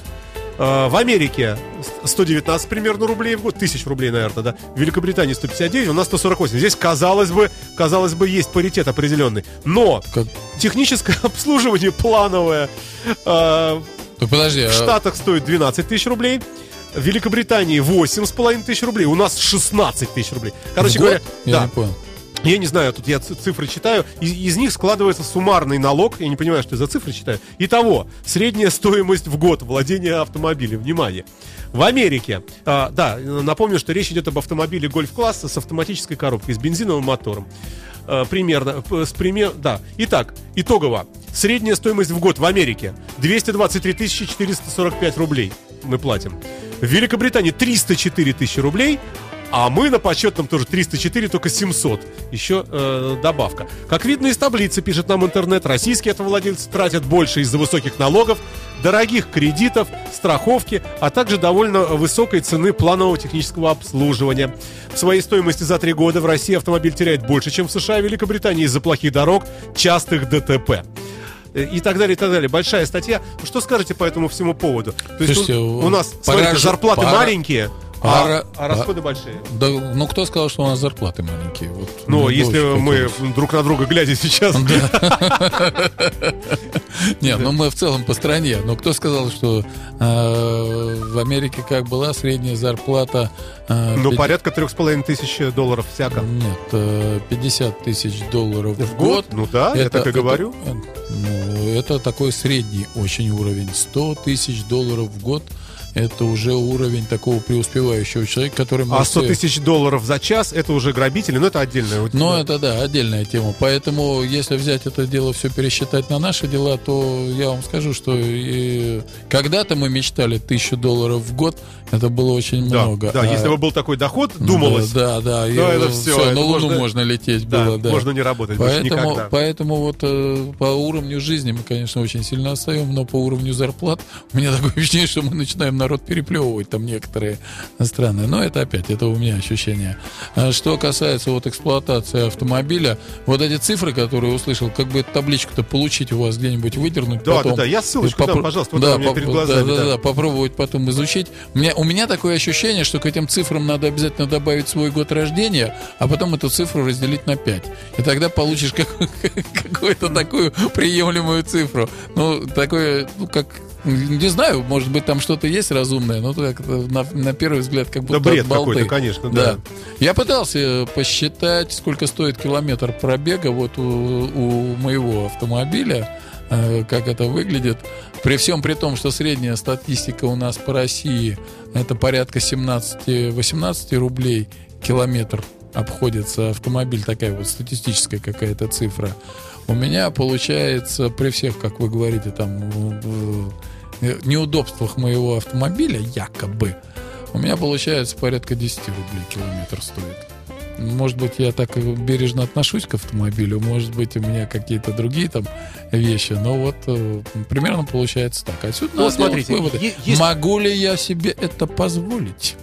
Э, в Америке 119 примерно рублей в год, тысяч рублей, наверное, да. В Великобритании 159, у нас 148. Здесь, казалось бы, казалось бы, есть паритет определенный. Но Как- техническое обслуживание плановое э, Так подожди, в а- Штатах стоит 12 тысяч рублей. В Великобритании 8,5 тысяч рублей. У нас 16 тысяч рублей. Короче в говоря, год? Я да, не понял. я не знаю, тут я цифры читаю. Из, из них складывается суммарный налог. Я не понимаю, что я за цифры читаю. Итого, средняя стоимость в год владения автомобилем. Внимание. В Америке, а, да, напомню, что речь идет об автомобиле гольф-класса с автоматической коробкой, с бензиновым мотором. А, примерно, п- с пример, да. Итак, итогово. Средняя стоимость в год в Америке 223 445 рублей мы платим. В Великобритании 304 тысячи рублей, а мы на почетном тоже 304, только 700. Еще э, добавка. Как видно из таблицы, пишет нам интернет, российские автовладельцы тратят больше из-за высоких налогов, дорогих кредитов, страховки, а также довольно высокой цены планового технического обслуживания. В своей стоимости за три года в России автомобиль теряет больше, чем в США и Великобритании из-за плохих дорог, частых ДТП. И так далее, и так далее. Большая статья. Что скажете по этому всему поводу? То есть Слушайте, у, у- у нас пора смотрите, зарплаты пора- маленькие, а, пора- а расходы большие. Да, ну кто сказал, что у нас зарплаты маленькие? Вот, Ну, если мы хотелось. друг на друга глядя сейчас. Не, ну мы в целом по стране. Но кто сказал, что э, в Америке как была средняя зарплата? э, Ну, порядка трех с половиной тысяч долларов всяко. Нет, э, 50 тысяч долларов в год. Ну да, я так и говорю. э, ну, это такой средний очень уровень. 100 тысяч долларов в год это уже уровень такого преуспевающего человека, который А может 100 себе- тысяч долларов за час это уже грабители, но это отдельное. вот, Ну, да. это да, отдельная тема. Поэтому, если взять это дело, все пересчитать на наши дела, то я вам скажу, что и когда-то мы мечтали тысячу долларов в год, это было очень Да, много. да, А- если бы был такой доход, думалось, Да, да, да. и, это э, всё, всё, это на Луну можно- можно, лететь да, было, да. можно не работать Поэтому, никогда. поэтому вот э, по уровню жизни мы, конечно, очень сильно отстаем, но по уровню зарплат у меня такое ощущение, что мы начинаем народ переплевывать там некоторые страны. Но это опять, это у меня ощущение. А Что касается вот эксплуатации автомобиля, вот эти цифры, которые услышал, как бы табличку-то получить у вас где-нибудь выдернуть Да, потом. да, да, я ссылочку И дам, попро- пожалуйста, вот да, поп- перед глазами, Да, да, да. да, попробовать потом изучить. У меня, у меня такое ощущение, что к этим цифрам надо обязательно добавить свой год рождения, а потом эту цифру разделить на 5. И тогда получишь как- какую-то такую приемлемую цифру. Ну, такое, ну, как не знаю, может быть, там что-то есть разумное, но как на, на первый взгляд как будто Да бред болты. какой-то, конечно, Да. да. Я пытался посчитать, сколько стоит километр пробега вот у, у моего автомобиля, э, как это выглядит. При всем при том, что средняя статистика у нас по России это порядка 17-18 рублей километр обходится автомобиль, такая вот статистическая какая-то цифра. У меня получается при всех, как вы говорите, там неудобствах моего автомобиля, якобы, у меня получается порядка 10 рублей километр стоит. Может быть, я так бережно отношусь к автомобилю, может быть, у меня какие-то другие там вещи, но вот э, примерно получается так. Отсюда Ну, надо смотрите, выводы. есть- Могу ли я себе это позволить?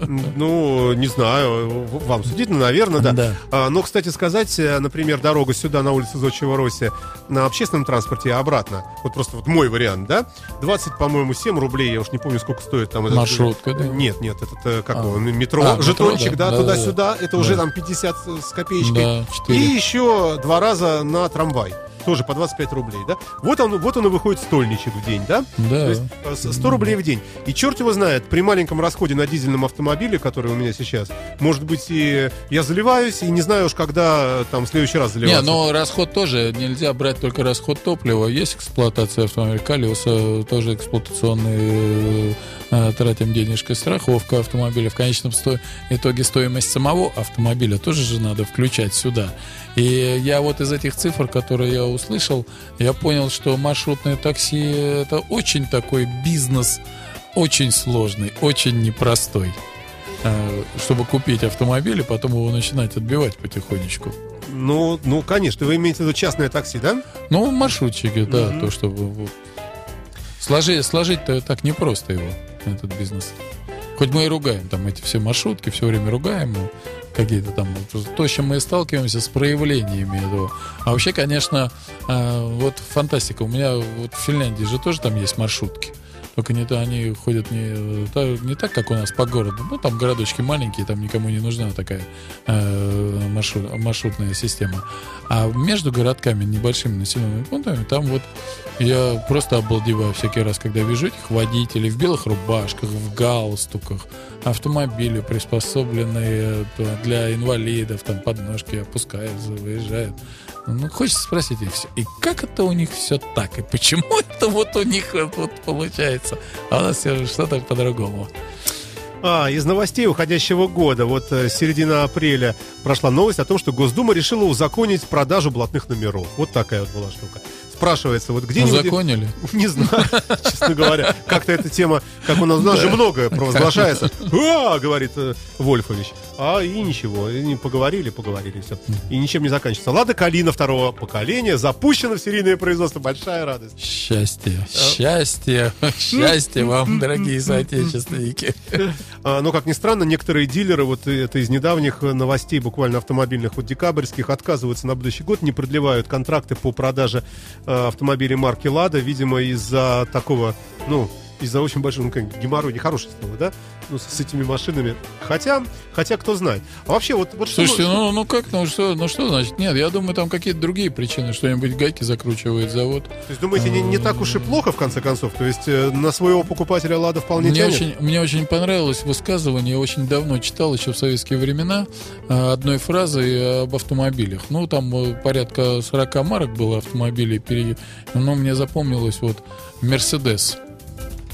Ну, не знаю, вам судить, ну, наверное, да. Да. А, Но, кстати сказать, э, например, дорога сюда на улицу Зодчего Роси на общественном транспорте и обратно, вот просто вот мой вариант, да, 20, по-моему, 7 рублей, я уж не помню, сколько стоит там. этот- Маршрутка, да? Нет, нет, этот, э, как А. его, метро, А, метро, жетончик, да, да, да, туда-сюда, это уже Да. Там 50 с копеечкой. Да, И 4. еще два раза на трамвай. Тоже по 25 рублей, да? Вот он, вот он и выходит стольничек в день, да? Да. То есть э, 100 рублей в день. И черт его знает, при маленьком расходе на дизельном автомобиле, который у меня сейчас, может быть, и я заливаюсь, и не знаю уж, когда э, там в следующий раз Не, заливаться. но расход тоже нельзя брать только расход топлива. Есть эксплуатация автомобиля Калиуса, тоже эксплуатационные э, тратим денежка, страховка автомобиля. В конечном сто- итоге стоимость самого автомобиля тоже же надо включать сюда. И я вот из этих цифр, которые я услышал, я понял, что маршрутное такси это очень такой бизнес, очень сложный, очень непростой. Э, Чтобы купить автомобиль и потом его начинать отбивать потихонечку. Ну, ну, конечно, вы имеете в виду частное такси, да? Ну, маршрутчики, да, Мгм. то, чтобы вот, сложи- сложить-то так непросто его, этот бизнес. Хоть мы и ругаем там эти все маршрутки, все время ругаем, какие-то там, то, с чем мы сталкиваемся, с проявлениями этого. А вообще, конечно, э, вот фантастика. У меня вот в Финляндии же тоже там есть маршрутки. Только не они ходят не, не так, как у нас по городу. Ну, там городочки маленькие, там никому не нужна такая э, маршрут- маршрутная система. А между городками, небольшими населенными пунктами, там вот я просто обалдеваю всякий раз, когда вижу этих водителей в белых рубашках, в галстуках, автомобили, приспособленные э, для инвалидов, там подножки опускаются, выезжают. Ну, хочется спросить их все. И как это у них все так? И почему это вот у них вот, вот получается? А у нас все что-то по-другому. А, из новостей уходящего года. Вот э, середина апреля прошла новость о том, что Госдума решила узаконить продажу блатных номеров. Вот такая вот была штука. Спрашивается, вот где-нибудь... Узаконили? Не знаю, честно говоря. Как-то эта тема, как у нас, у нас же многое провозглашается. А, говорит э, Вольфович. А, и ничего. И не поговорили, поговорили, все. И ничем не заканчивается. Лада Калина второго поколения запущена в серийное производство. Большая радость. Счастье, счастье, счастье вам, дорогие соотечественники. А, Но, как ни странно, некоторые дилеры, вот это из недавних новостей, буквально автомобильных, вот декабрьских, отказываются на будущий год, не продлевают контракты по продаже э, автомобилей марки «Лада», видимо, из-за такого, ну, из-за очень большого, ну, как геморрой, нехорошее слово, да? Ну, с, этими машинами. Хотя, хотя, кто знает. А вообще, вот, вот что... Слушайте, ну, ну как, ну что, ну что значит? Нет, я думаю, там какие-то другие причины, что-нибудь гайки закручивает завод. То есть, думаете, не, не так уж и плохо, в конце концов? То есть, э, на своего покупателя «Лада» вполне Мне тянет? очень, мне очень понравилось высказывание, я очень давно читал, еще в советские времена, э, одной фразы об автомобилях. Ну, там э, порядка 40 марок было автомобилей, но мне запомнилось вот «Мерседес».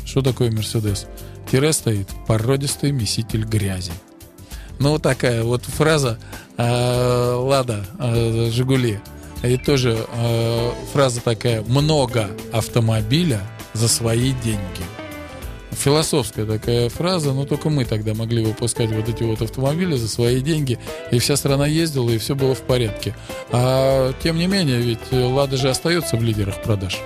Что такое «Мерседес»? Тире стоит «породистый меситель грязи». Ну, вот такая вот фраза э, «Лада», э, «Жигули». И тоже э, фраза такая «много автомобиля за свои деньги». Философская такая фраза, но только мы тогда могли выпускать вот эти вот автомобили за свои деньги, и вся страна ездила, и все было в порядке. А тем не менее, ведь Лада же остается в лидерах продаж.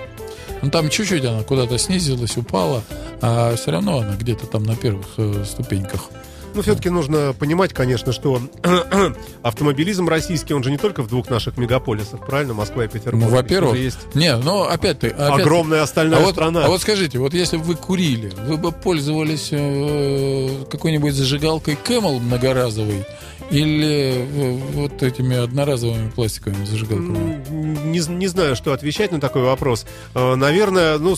Ну там чуть-чуть она куда-то снизилась, упала, а все равно она где-то там на первых э, ступеньках. Ну, все-таки нужно понимать, конечно, что автомобилизм российский, он же не только в двух наших мегаполисах, правильно? Москва и Петербург. Ну, во-первых, есть не, ну опять ты, опять огромная остальная а вот, страна. а вот скажите, вот если бы вы курили, вы бы пользовались э, какой-нибудь зажигалкой Camel многоразовой или э, вот этими одноразовыми пластиковыми зажигалками? Не, не знаю, что отвечать на такой вопрос. Э, Наверное, ну,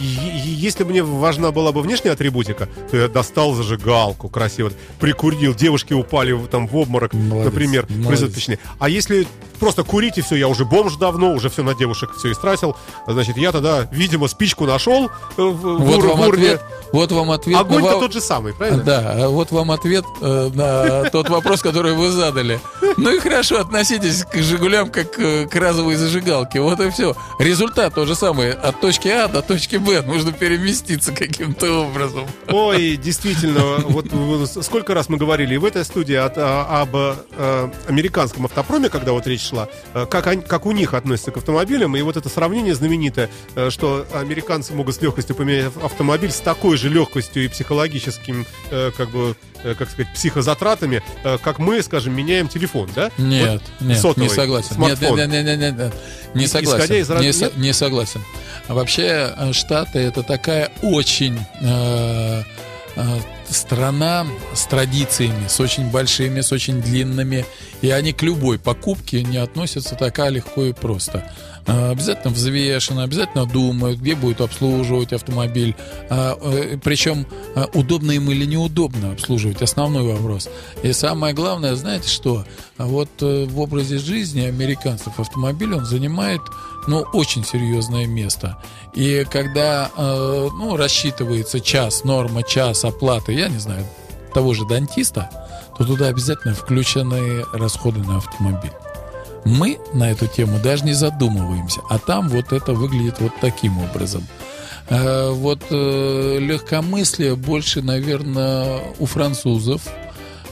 если бы мне важна была бы внешняя атрибутика, то я достал зажигалку красиво, прикурил, девушки упали в- там в обморок, Молодец, например, впечатление. А если просто курить и все, я уже бомж давно, уже все на девушек все истратил, значит, я тогда, видимо, спичку нашел э, в, в Вот ур- вам в урне. ответ. Вот вам ответ. Огонь-то ва- тот же самый, правильно? Да, а вот вам ответ э, на тот вопрос, который вы задали. Ну и хорошо, относитесь к «Жигулям» как э, к разовой зажигалке. Вот и все. Результат тот же самый. От точки А до точки Б нужно переместиться каким-то образом. Ой, действительно, вот сколько раз мы говорили в этой студии от, а, об э, американском автопроме, когда вот речь шла, э, как, они- как у них относятся к автомобилям, и вот это сравнение знаменитое, что американцы могут с легкостью поменять ав- автомобиль с такой же легкостью и психологическим, как бы, как сказать, психозатратами, как мы, скажем, меняем телефон, да? Нет, Вот нет, сотовый, не согласен. Смартфон. нет, нет, нет, нет, нет, не согласен. исходя из раз- не, со- не согласен. Вообще э, Штаты это такая очень э, э, страна с традициями, с очень большими, с очень длинными, и они к любой покупке не относятся так легко и просто. А, обязательно взвешено, обязательно думают, где будет обслуживать автомобиль. А, э, Причем удобно им или неудобно обслуживать, основной вопрос. И самое главное, знаете что? Вот э, в образе жизни американцев автомобиль он занимает ну, очень серьезное место. И когда э, ну, рассчитывается час, норма час оплаты, я не знаю, того же дантиста, то туда обязательно включены расходы на автомобиль. Мы на эту тему даже не задумываемся, а там вот это выглядит вот таким образом. Э, вот э, легкомыслие больше, наверное, у французов,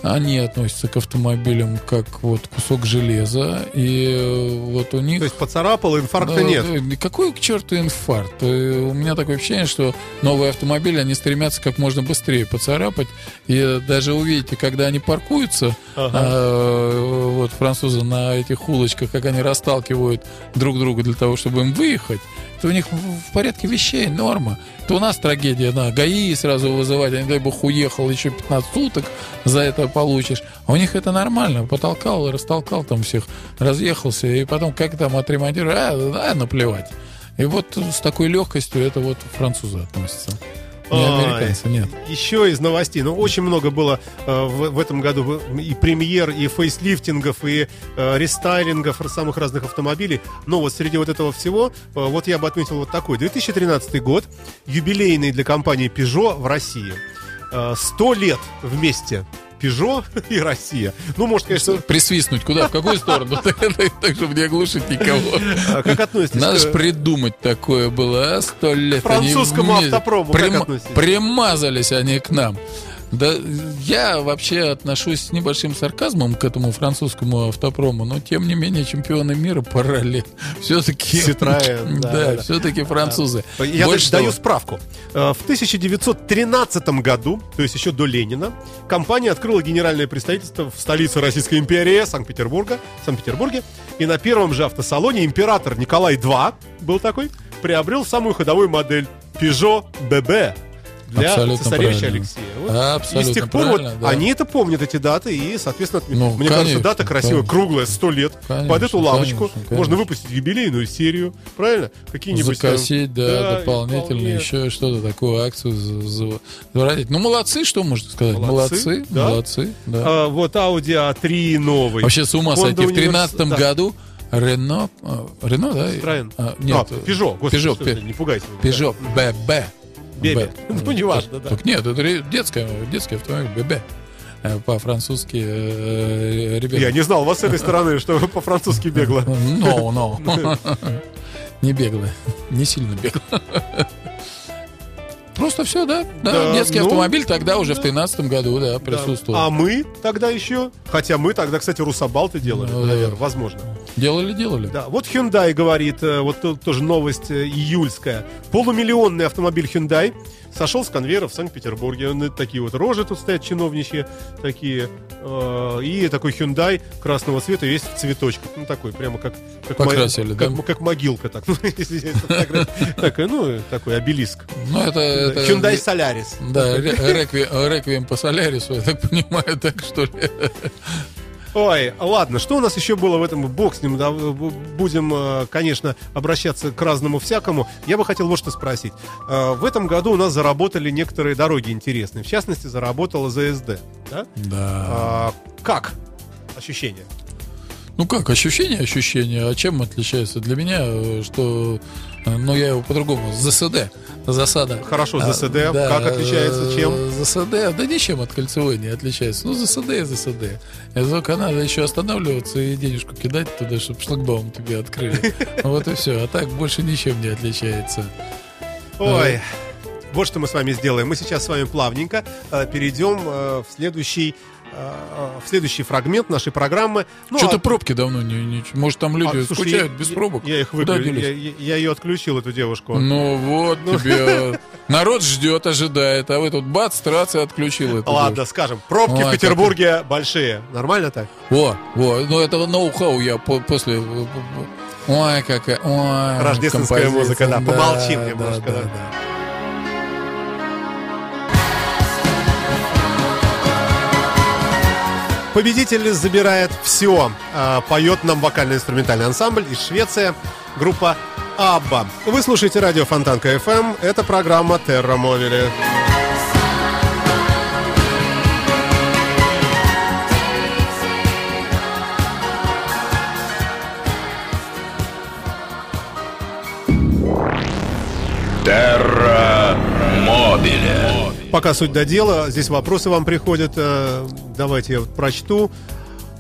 они относятся к автомобилям как вот кусок железа, и э, вот у них... То есть поцарапал, инфаркта да, нет. Какой к черту инфаркт? Э, у меня такое ощущение, что новые автомобили, они стремятся как можно быстрее поцарапать, и даже увидите, когда они паркуются, ага. а, вот французы на этих улочках, как они расталкивают друг друга для того, чтобы им выехать, то у них в порядке вещей норма. То у нас трагедия, да, ГАИ сразу вызывать, а не дай бог уехал, еще 15 суток за это получишь. А у них это нормально, потолкал, растолкал там всех, разъехался, и потом как там отремонтировать, а, а наплевать. И вот с такой легкостью это вот французы относятся. Не американцы, нет. Еще из новостей. Ну, очень много было э, в, в этом году и премьер, и фейслифтингов, и э, рестайлингов самых разных автомобилей. Но вот среди вот этого всего, э, вот я бы отметил вот такой. 2013 год, юбилейный для компании Peugeot в России. Э, 100 лет вместе Пежо и Россия. Ну, может, конечно... Присвистнуть куда? В какую сторону? Так, чтобы не оглушить никого. А как относитесь? Надо же придумать такое было, а? Сто лет. Французскому автопрому как относитесь? Примазались они к нам. Да, я вообще отношусь с небольшим сарказмом к этому французскому автопрому, но тем не менее чемпионы мира параллель. Все-таки... Citroёn, да, да, да, все-таки французы. Я Больше даю того. справку. Э, в 1913 году, то есть еще до Ленина, компания открыла генеральное представительство в столице Российской империи, Санкт-Петербурга, Санкт-Петербурге. И на первом же автосалоне император Николай II был такой, приобрел самую ходовую модель Peugeot BB для Абсолютно цесаревича правильно. Алексея. Вот. Абсолютно и с тех пор вот да. они это помнят, эти даты, и, соответственно, ну, мне конечно, кажется, дата красивая, конечно. круглая, сто лет. Конечно, Под эту лавочку конечно, конечно. можно выпустить юбилейную серию, правильно? Какие-нибудь Закосить, там, да, да, дополнительно еще что-то такое, акцию заворотить. Ну, молодцы, что можно сказать? Молодцы, да? молодцы, да. А, вот Audi A3 новый. Вообще с ума сойти. В 2013 да. году Рено, а, Рено, да? Citroёn. А, нет, а, Peugeot, господи, Peugeot, не пугайте. Peugeot, BB. Бебе. Ну, не важно, да. Так нет, это детская, детский автомобиль, бебе э, по-французски э, ребята. Я не знал вас с этой стороны, что по-французски бегло. No, no. Не бегло. Не сильно бегло. Просто все, да? Да, да детский ну, автомобиль тогда уже да. в 13 году, да, присутствовал. Да. А мы тогда еще, хотя мы тогда, кстати, Русабалты делали, ну, наверное, возможно. Делали, делали. Да, вот Hyundai говорит, э, вот тоже новость э, июльская. Полумиллионный автомобиль Hyundai сошел с конвейера в Санкт-Петербурге. Такие вот рожи тут стоят чиновничьи такие. Э, и такой Hyundai красного цвета весь в цветочках. Ну, такой прямо как... как Покрасили, да? Как, как могилка так. Ну, такой, ну, такой обелиск. Ну, это... Hyundai Solaris. Да, реквием по Солярису, я так понимаю, так что ли? Ой, ладно, что у нас еще было в этом? Бог с ним, да, будем, э, конечно, обращаться к разному всякому. Я бы хотел вот что спросить. Э, в этом году у нас заработали некоторые дороги интересные. В частности, заработала ЗСД, да? Да. А, как ощущение? Ну как, ощущение, ощущение. А чем отличается? Для меня, э, что, э, ну я его по-другому, ЗСД, засада. Хорошо, а, ЗСД, а, да, как отличается, чем? ЗСД, да ничем от кольцевой не отличается. Ну ЗСД и ЗСД. Это только надо еще останавливаться и денежку кидать туда, чтобы шлагбаум тебе открыли. Вот и все. А так больше ничем не отличается. Ой. Вот что мы с вами сделаем. Мы сейчас с вами плавненько э, перейдем в следующий в следующий фрагмент нашей программы. Ну, Что-то а... пробки давно не, не... Может, там люди а, слушай, скучают я, без пробок? Я, их выключил. Я, я, я ее отключил, эту девушку. Ну вот ну. тебе... Народ ждет, ожидает, а вы тут бац, рация отключил эту Ладно, девушку. скажем, пробки Ой, в Петербурге как... большие. Нормально так? Во, во, ну этого ноу-хау я после... Ой, какая... Ой, Рождественская музыка, да. Помолчим да, немножко, да. да. да. Победитель забирает все. А, поет нам вокально-инструментальный ансамбль из Швеции, группа Абба. Вы слушаете радио Фонтанка FM. Это программа Терра Мовили. Терра. Пока суть до дела, здесь вопросы вам приходят. э, Давайте я прочту.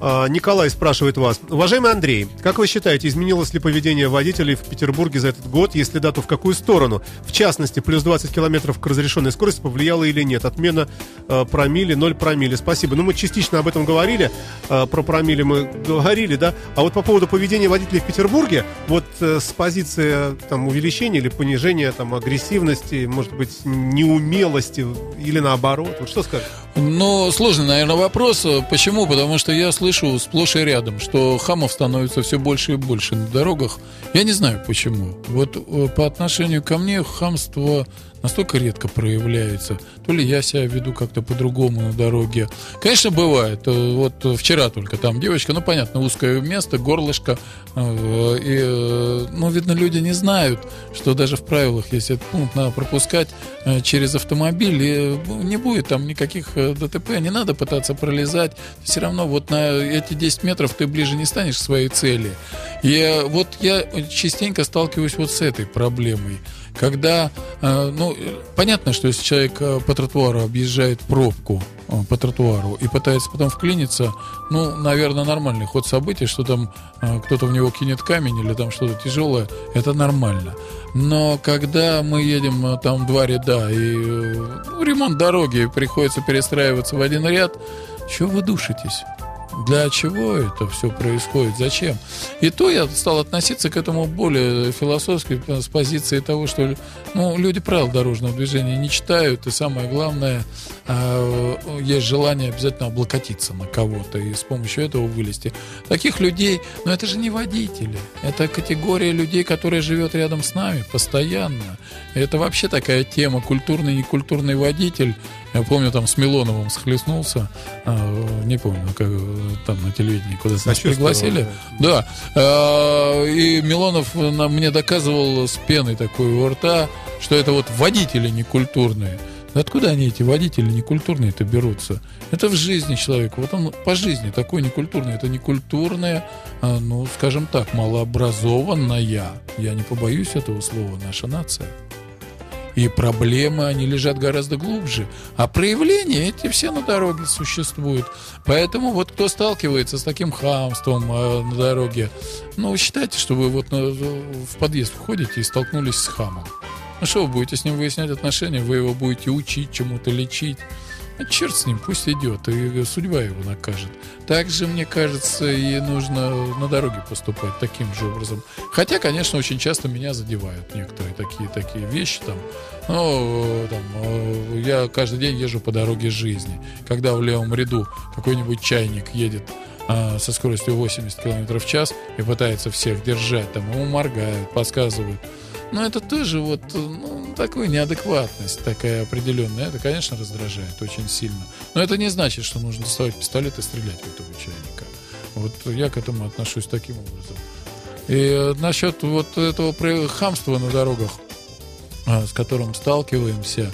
А, Николай спрашивает вас. Уважаемый Андрей, как вы считаете, изменилось ли поведение водителей в Петербурге за этот год? Если да, то в какую сторону? В частности, плюс 20 километров к разрешенной скорости повлияла или нет? Отмена э, промили, 0 промили. Спасибо. Ну, мы частично об этом говорили. Э, про промили мы говорили, да? А вот по поводу поведения водителей в Петербурге, вот э, с позиции там, увеличения или понижения там, агрессивности, может быть, неумелости или наоборот. Вот что скажешь? Ну, сложный, наверное, вопрос. Почему? Потому что я слышу сплошь и рядом, что хамов становится все больше и больше на дорогах. Я не знаю почему. Вот э, по отношению ко мне хамство настолько редко проявляется. То ли я себя веду как-то по-другому на дороге. Конечно, бывает. Э, Вот вчера только там девочка, ну, понятно, узкое место, горлышко. э, И, э, ну, видно, люди не знают, что даже в правилах, если этот пункт надо пропускать через автомобиль, и не будет там никаких ДТП, не надо пытаться пролезать. Все равно вот на эти 10 метров ты ближе не станешь к своей цели. И вот я частенько сталкиваюсь вот с этой проблемой. Когда, э, ну, понятно, что если человек э, по тротуару объезжает пробку э, по тротуару и пытается потом вклиниться, ну, наверное, нормальный ход событий, что там кто-то в него кинет камень или там что-то тяжелое, это нормально. Но когда мы едем там два ряда и ну, ремонт дороги, приходится перестраиваться в один ряд, чего вы душитесь? Для чего это все происходит? Зачем? И то я стал относиться к этому более философски, с позиции того, что ну, люди правил дорожного движения не читают, и самое главное, э, есть желание обязательно облокотиться на кого-то и с помощью этого вылезти. Таких людей, но это же не водители, это категория людей, которая живет рядом с нами постоянно. Это вообще такая тема, культурный, некультурный водитель. Я помню, там с Милоновым схлестнулся, э, не помню, как там на телевидении куда-то нас пригласили. Да. Э, И Милонов мне доказывал с пеной такой у рта, что это вот водители некультурные. Да Откуда они, эти водители некультурные-то берутся? Это в жизни человека. Вот он по жизни такой некультурный. Это некультурная, а, ну, скажем так, малообразованная, я не побоюсь этого слова, наша нация. И проблемы, они лежат гораздо глубже. А проявления эти все на дороге существуют. Поэтому вот кто сталкивается с таким хамством э, на дороге, ну, считайте, что вы вот на- в подъезд входите и столкнулись с хамом. Ну что вы будете с ним выяснять отношения, вы его будете учить, чему-то лечить. А черт с ним, пусть идет, и судьба его накажет. Также, мне кажется, и нужно на дороге поступать таким же образом. Хотя, конечно, очень часто меня задевают некоторые такие, такие вещи. Там, ну, там, э, я каждый день езжу по дороге жизни. Когда в левом ряду какой-нибудь чайник едет а, со скоростью 80 км в час и пытается всех держать, там ему моргают, подсказывают. Но это тоже вот, ну, такая неадекватность такая определенная. Это, конечно, раздражает очень сильно. Но это не значит, что нужно доставать пистолет и стрелять в этого чайника. Вот я к этому отношусь таким образом. И э, насчет вот этого про- хамства на дорогах, с которым сталкиваемся,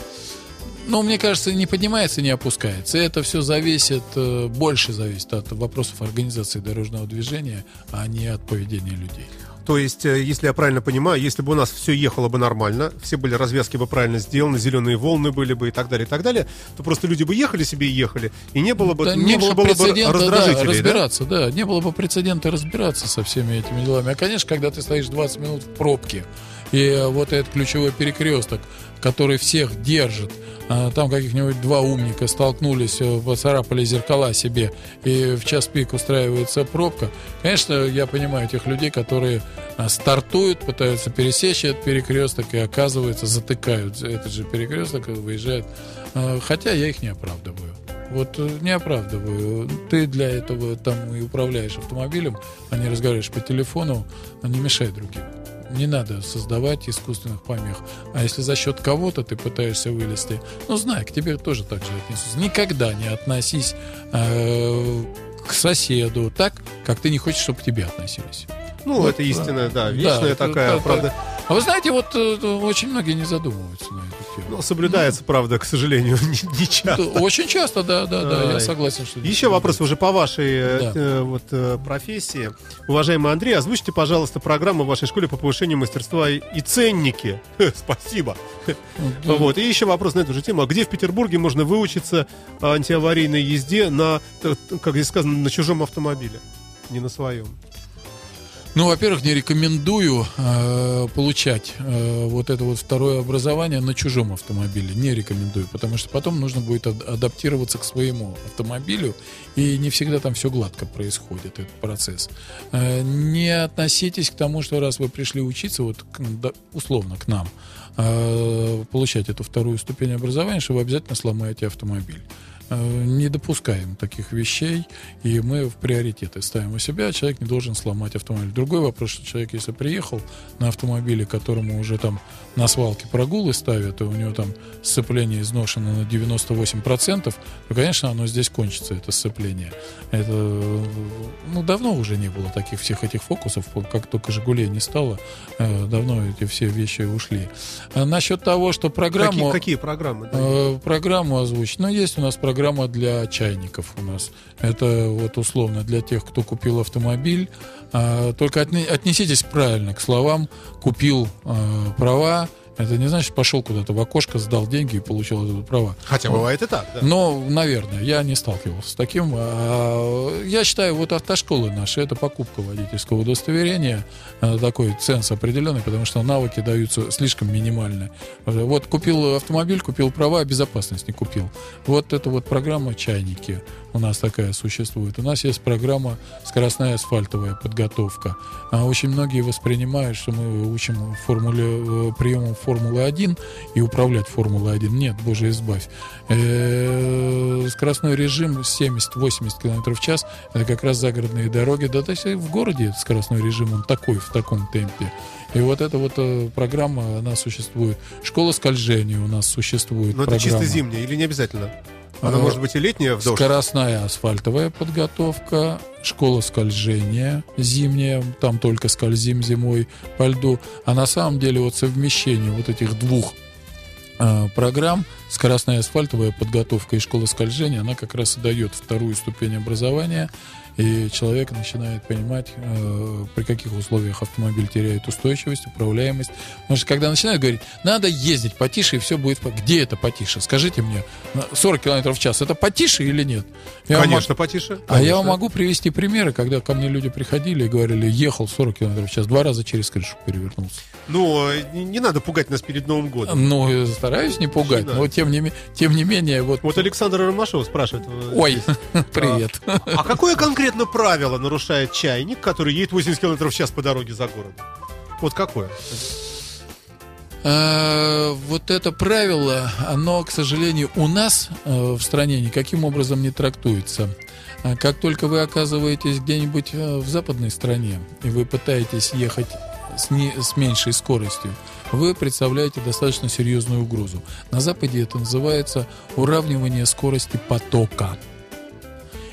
ну, мне кажется, не поднимается, не опускается. Это все зависит, э, больше зависит от вопросов организации дорожного движения, а не от поведения людей. То есть, э, если я правильно понимаю, если бы у нас все ехало бы нормально, все были развязки бы правильно сделаны, зеленые волны были бы и так далее, и так далее, то просто люди бы ехали себе и ехали, и не было бы, Да меньше не было, бы прецедента, да, раздражителей, да? разбираться, да? Не было бы прецедента разбираться со всеми этими делами. А, конечно, когда ты стоишь 20 минут в пробке, и э, вот этот ключевой перекресток, который всех держит, а, там каких-нибудь два умника столкнулись, э, поцарапали зеркала себе, и в час пик устраивается пробка. Конечно, я понимаю тех людей, которые а, стартуют, пытаются пересечь этот перекресток и, оказывается, затыкают этот же перекресток и выезжают. А, Хотя я их не оправдываю. Вот э, не оправдываю. Ты для этого там и управляешь автомобилем, а не разговариваешь по телефону, а не мешай другим. Не надо создавать искусственных помех. А если за счет кого-то ты пытаешься вылезти, ну, знай, к тебе тоже так же отнесутся. Никогда не относись э, к соседу так, как ты не хочешь, чтобы к тебе относились. Ну, Вот, это истина, да, вечная Да, такая, это- правда. А вы знаете, вот э, очень многие не задумываются на эту тему. Ну, соблюдается, правда, к сожалению, не, не часто. Очень часто, да, да, да, я Ай. согласен, что... Еще вопрос уже по вашей э, Да. э, вот, э, профессии. Уважаемый Андрей, озвучьте, пожалуйста, программу в вашей школе по повышению мастерства и ценники. Спасибо. Да. Вот. И еще вопрос на эту же тему. А где в Петербурге можно выучиться антиаварийной езде на, как здесь сказано, на чужом автомобиле? Не на своем. Ну, во-первых, не рекомендую э, получать э, вот это вот второе образование на чужом автомобиле. Не рекомендую, потому что потом нужно будет ад- адаптироваться к своему автомобилю, и не всегда там все гладко происходит, этот процесс. Э, не относитесь к тому, что раз вы пришли учиться, вот да, условно к нам, э, получать эту вторую ступень образования, что вы обязательно сломаете автомобиль. Э, Не допускаем таких вещей, и мы в приоритеты ставим у себя. Человек не должен сломать автомобиль. Другой вопрос, что человек, если приехал на автомобиле, которому уже там на свалке прогулы ставят, и у него там сцепление изношено на 98%, то, конечно, оно здесь кончится, это сцепление. Это, ну, давно уже не было таких всех этих фокусов, как только «Жигулей» не стало, э, давно эти все вещи ушли. А насчет того, что программу... Какие, какие программы? да? Э, программу озвучить. Но есть у нас программа для чайников у нас. Это вот условно для тех, кто купил автомобиль. А, только отне- отнеситесь правильно к словам «купил э, права». Это не значит, пошел куда-то в окошко, сдал деньги и получил это права. Хотя бывает и так, да. Но, наверное, я не сталкивался с таким. А, Я считаю, вот автошколы наши, это покупка водительского удостоверения, такой ценз определенный, потому что навыки даются слишком минимальные. Вот купил автомобиль, купил права, а безопасность не купил. Вот это вот программа «Чайники» у нас такая существует. У нас есть программа «Скоростная асфальтовая подготовка». А Очень многие воспринимают, что мы учим формуле, приемам Формулы-1 и управлять Формулой-1. Нет, боже избавь. Скоростной режим 70-80 км в час — это как раз загородные дороги. Да, то есть в городе скоростной режим, он такой, в таком темпе. И вот эта вот э, программа, она существует. Школа скольжения у нас существует. Но это программа. чисто зимняя или не обязательно? Она может быть и летняя в дождь. Скоростная асфальтовая подготовка, школа скольжения зимняя, там только скользим зимой по льду. А на самом деле вот совмещение вот этих двух э, программ, скоростная асфальтовая подготовка и школа скольжения, она как раз и дает вторую ступень образования, и человек начинает понимать, э, при каких условиях автомобиль теряет устойчивость, управляемость. Потому что когда начинают говорить, надо ездить потише, и все будет... по-». Где это потише? Скажите мне, на 40 км в час, это потише или нет? Я вам Конечно, потише. а я конечно. вам могу привести примеры, когда ко мне люди приходили и говорили, ехал 40 км в час, два раза через крышу перевернулся. Ну, э, не, надо пугать нас перед Новым годом. Ну, я стараюсь не пугать, Да. но тем не, тем не менее, вот... Вот Александр Ромашов спрашивает. э, Ой, привет. А какое конкретно правило нарушает чайник, который едет 80 км в час по дороге за городом? Вот какое? А, Вот это правило, оно, к сожалению, у нас э, в стране никаким образом не трактуется. А Как только вы оказываетесь где-нибудь э, в западной стране, и вы пытаетесь ехать с, не- с меньшей скоростью, вы представляете достаточно серьезную угрозу. На Западе это называется уравнивание скорости потока.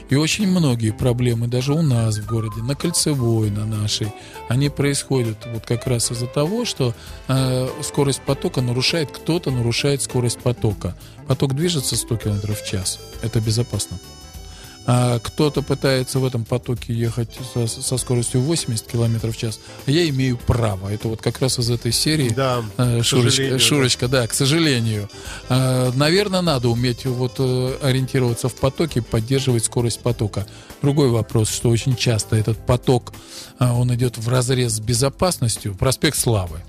И очень многие проблемы, даже у нас в городе, на Кольцевой, на нашей, они происходят вот как раз из-за того, что э, скорость потока нарушает, кто-то нарушает скорость потока. Поток движется 100 км в час, это безопасно. А кто-то пытается в этом потоке ехать со, со скоростью 80 км в час, а я имею право. Это вот как раз из этой серии Да, Э, Шурочка, сожалению, да. Шурочка, да, к сожалению. Наверное, надо уметь вот э, ориентироваться в потоке, поддерживать скорость потока. Другой вопрос, что очень часто этот поток, а, он идет в разрез с безопасностью. Проспект Славы.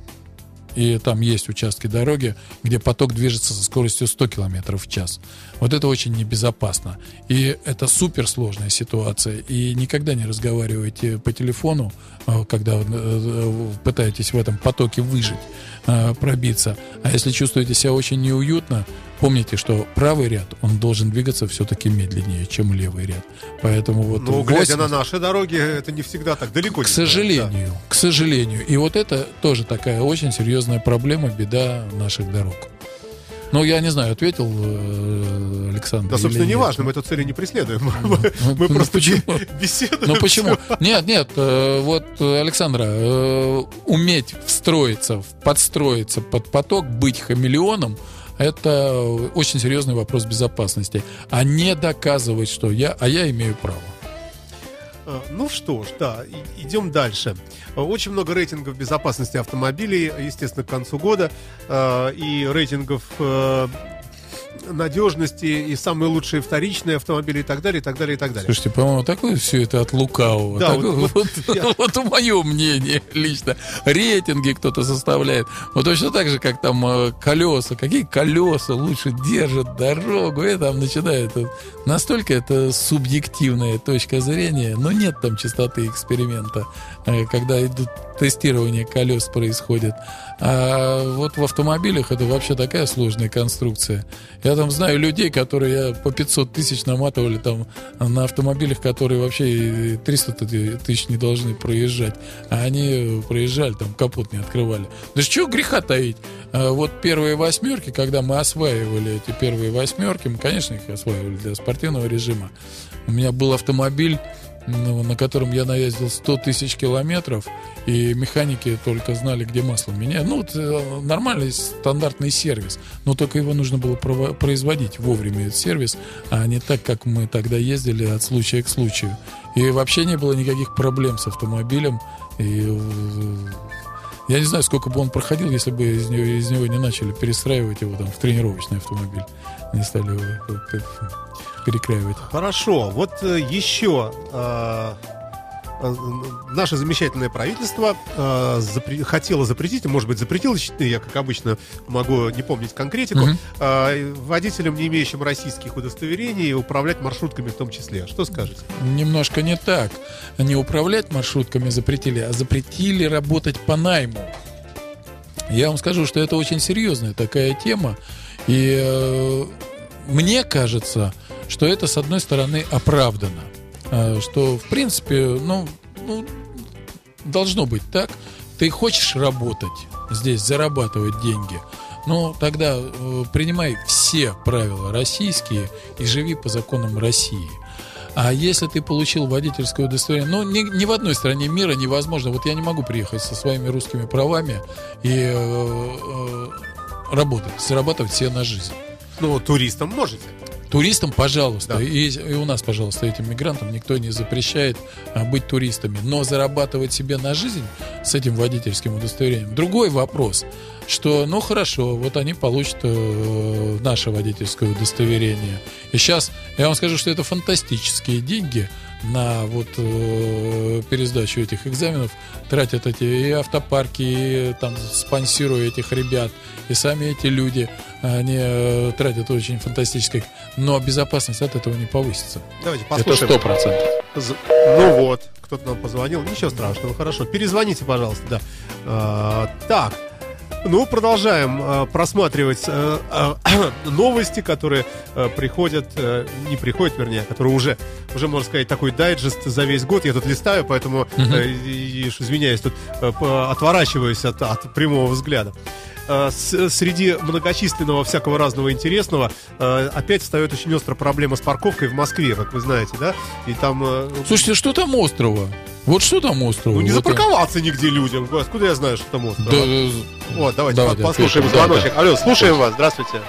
И там есть участки дороги, где поток движется со скоростью 100 км в час. Вот это очень небезопасно. И это суперсложная ситуация. И никогда не разговаривайте по телефону, э, когда вы, э, пытаетесь в этом потоке выжить, э, пробиться. А если чувствуете себя очень неуютно, помните, что правый ряд, он должен двигаться все-таки медленнее, чем левый ряд. Поэтому вот... Ну, глядя на наши дороги, это не всегда так далеко. К сожалению, да. к сожалению. И вот это тоже такая очень серьезная проблема, беда наших дорог. Ну, я не знаю, ответил э, Александр. Да, собственно, не важно, мы эту цели не преследуем. Ну, мы ну, просто беседуем. Ну почему? Нет, нет, э, вот, Александра, э, уметь встроиться, подстроиться под поток, быть хамелеоном, это очень серьезный вопрос безопасности. А не доказывать, что я, а я имею право. Э, ну что ж, да, идем дальше. Очень много рейтингов безопасности автомобилей, естественно, к концу года. Э, и рейтингов э, надежности и самые лучшие вторичные автомобили и так далее, и так далее, и так далее. Слушайте, по-моему, такое все это от лукавого. Да, такое, вот, вот, я... вот мое мнение лично. Рейтинги кто-то составляет. Вот точно так же, как там э, колеса. Какие колеса лучше держат дорогу. И там начинает. Настолько это субъективная точка зрения, но нет там чистоты эксперимента, э, когда идут тестирование колес происходит. А вот в автомобилях это вообще такая сложная конструкция. Я там знаю людей, которые по 500 тысяч наматывали там на автомобилях, которые вообще 300 тысяч не должны проезжать. А они проезжали, там капот не открывали. Да что греха таить? А вот первые восьмерки, когда мы осваивали эти первые восьмерки, мы, конечно, их осваивали для спортивного режима. У меня был автомобиль ну, на котором я наездил 100 тысяч километров, и механики только знали, где масло менять. Ну, вот э, нормальный стандартный сервис, но только его нужно было производить вовремя, этот сервис, а не так, как мы тогда ездили от случая к случаю. И вообще не было никаких проблем с автомобилем, и э, я не знаю, сколько бы он проходил, если бы из него, из него не начали перестраивать его там в тренировочный автомобиль. Не стали его перекраивать. Хорошо. Вот э, еще э, э, наше замечательное правительство э, запре- хотело запретить, может быть, запретило, я, как обычно, могу не помнить конкретику, угу. э, водителям, не имеющим российских удостоверений, управлять маршрутками в том числе. Что скажете? Немножко не так. Не управлять маршрутками запретили, а запретили работать по найму. Я вам скажу, что это очень серьезная такая тема. И э, мне кажется, что это, с одной стороны, оправдано. А, что, в принципе, ну, ну, должно быть так. Ты хочешь работать здесь, зарабатывать деньги, ну, тогда э, принимай все правила российские и живи по законам России. А если ты получил водительское удостоверение, ну, ни, ни в одной стране мира невозможно. Вот я не могу приехать со своими русскими правами и э, э, работать, зарабатывать себе на жизнь. Ну, туристам можете. Туристам, пожалуйста, да. и, и у нас, пожалуйста, этим мигрантам никто не запрещает а, быть туристами. Но зарабатывать себе на жизнь с этим водительским удостоверением. Другой вопрос, что, ну хорошо, вот они получат э, наше водительское удостоверение. И сейчас я вам скажу, что это фантастические деньги – на вот э, пересдачу этих экзаменов тратят эти и автопарки, и там спонсируя этих ребят, и сами эти люди, они э, тратят очень фантастических, но безопасность от этого не повысится. Давайте послушаем. Это сто процентов. Ну вот, кто-то нам позвонил, ничего страшного, хорошо, перезвоните, пожалуйста, да. А, так. Ну, продолжаем э, просматривать э, э, новости, которые э, приходят, э, не приходят, вернее, которые уже, уже, можно сказать, такой дайджест за весь год. Я тут листаю, поэтому, э, и, извиняюсь, тут э, отворачиваюсь от, от прямого взгляда. Э, среди многочисленного всякого разного интересного э, опять встает очень острая проблема с парковкой в Москве, как вы знаете, да? И там... Э, Слушайте, что там острова? Вот что там остров? Ну не вот запарковаться это... нигде людям. Откуда я знаю, что там остров? Да, вот, давайте давай, послушаем да, звоночек. Да, Алло, слушаем да. вас. Здравствуйте.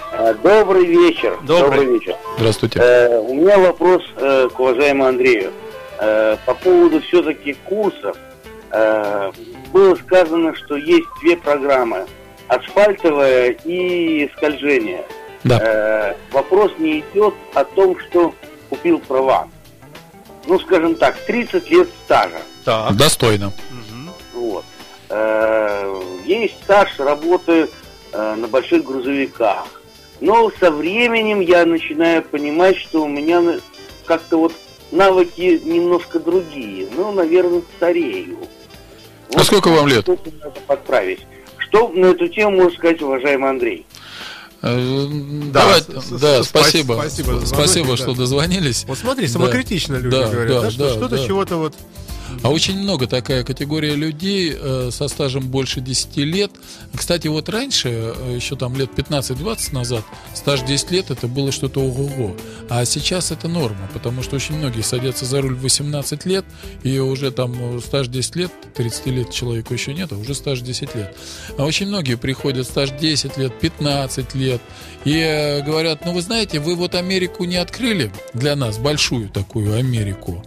Добрый вечер. Добрый, Добрый вечер. Здравствуйте. Э, у меня вопрос э, к уважаемому Андрею. Э, по поводу все-таки курсов. Э, было сказано, что есть две программы асфальтовое и скольжение. Да. Э, вопрос не идет о том, что купил права. Ну, скажем так, 30 лет стажа. Так. Достойно. Вот. Э, есть стаж работы э, на больших грузовиках. Но со временем я начинаю понимать, что у меня как-то вот навыки немножко другие. Ну, наверное, старею. А вот сколько вам лет? Надо подправить. Что на эту тему может сказать уважаемый Андрей? Э, Да, Давай, да, с- спасибо. спасибо Спасибо, да. что дозвонились. Вот смотри, Да. самокритично люди Да, говорят, да, да, что да, что-то да. чего-то вот... А очень много такая категория людей э, со стажем больше 10 лет. Кстати, вот раньше, э, еще там лет 15-20 назад, стаж 10 лет это было что-то ого-го. А сейчас это норма, потому что очень многие садятся за руль в 18 лет, и уже там э, стаж 10 лет, 30 лет человеку еще нет, а уже стаж 10 лет. А очень многие приходят стаж 10 лет, 15 лет, и говорят, ну вы знаете, вы вот Америку не открыли для нас, большую такую Америку,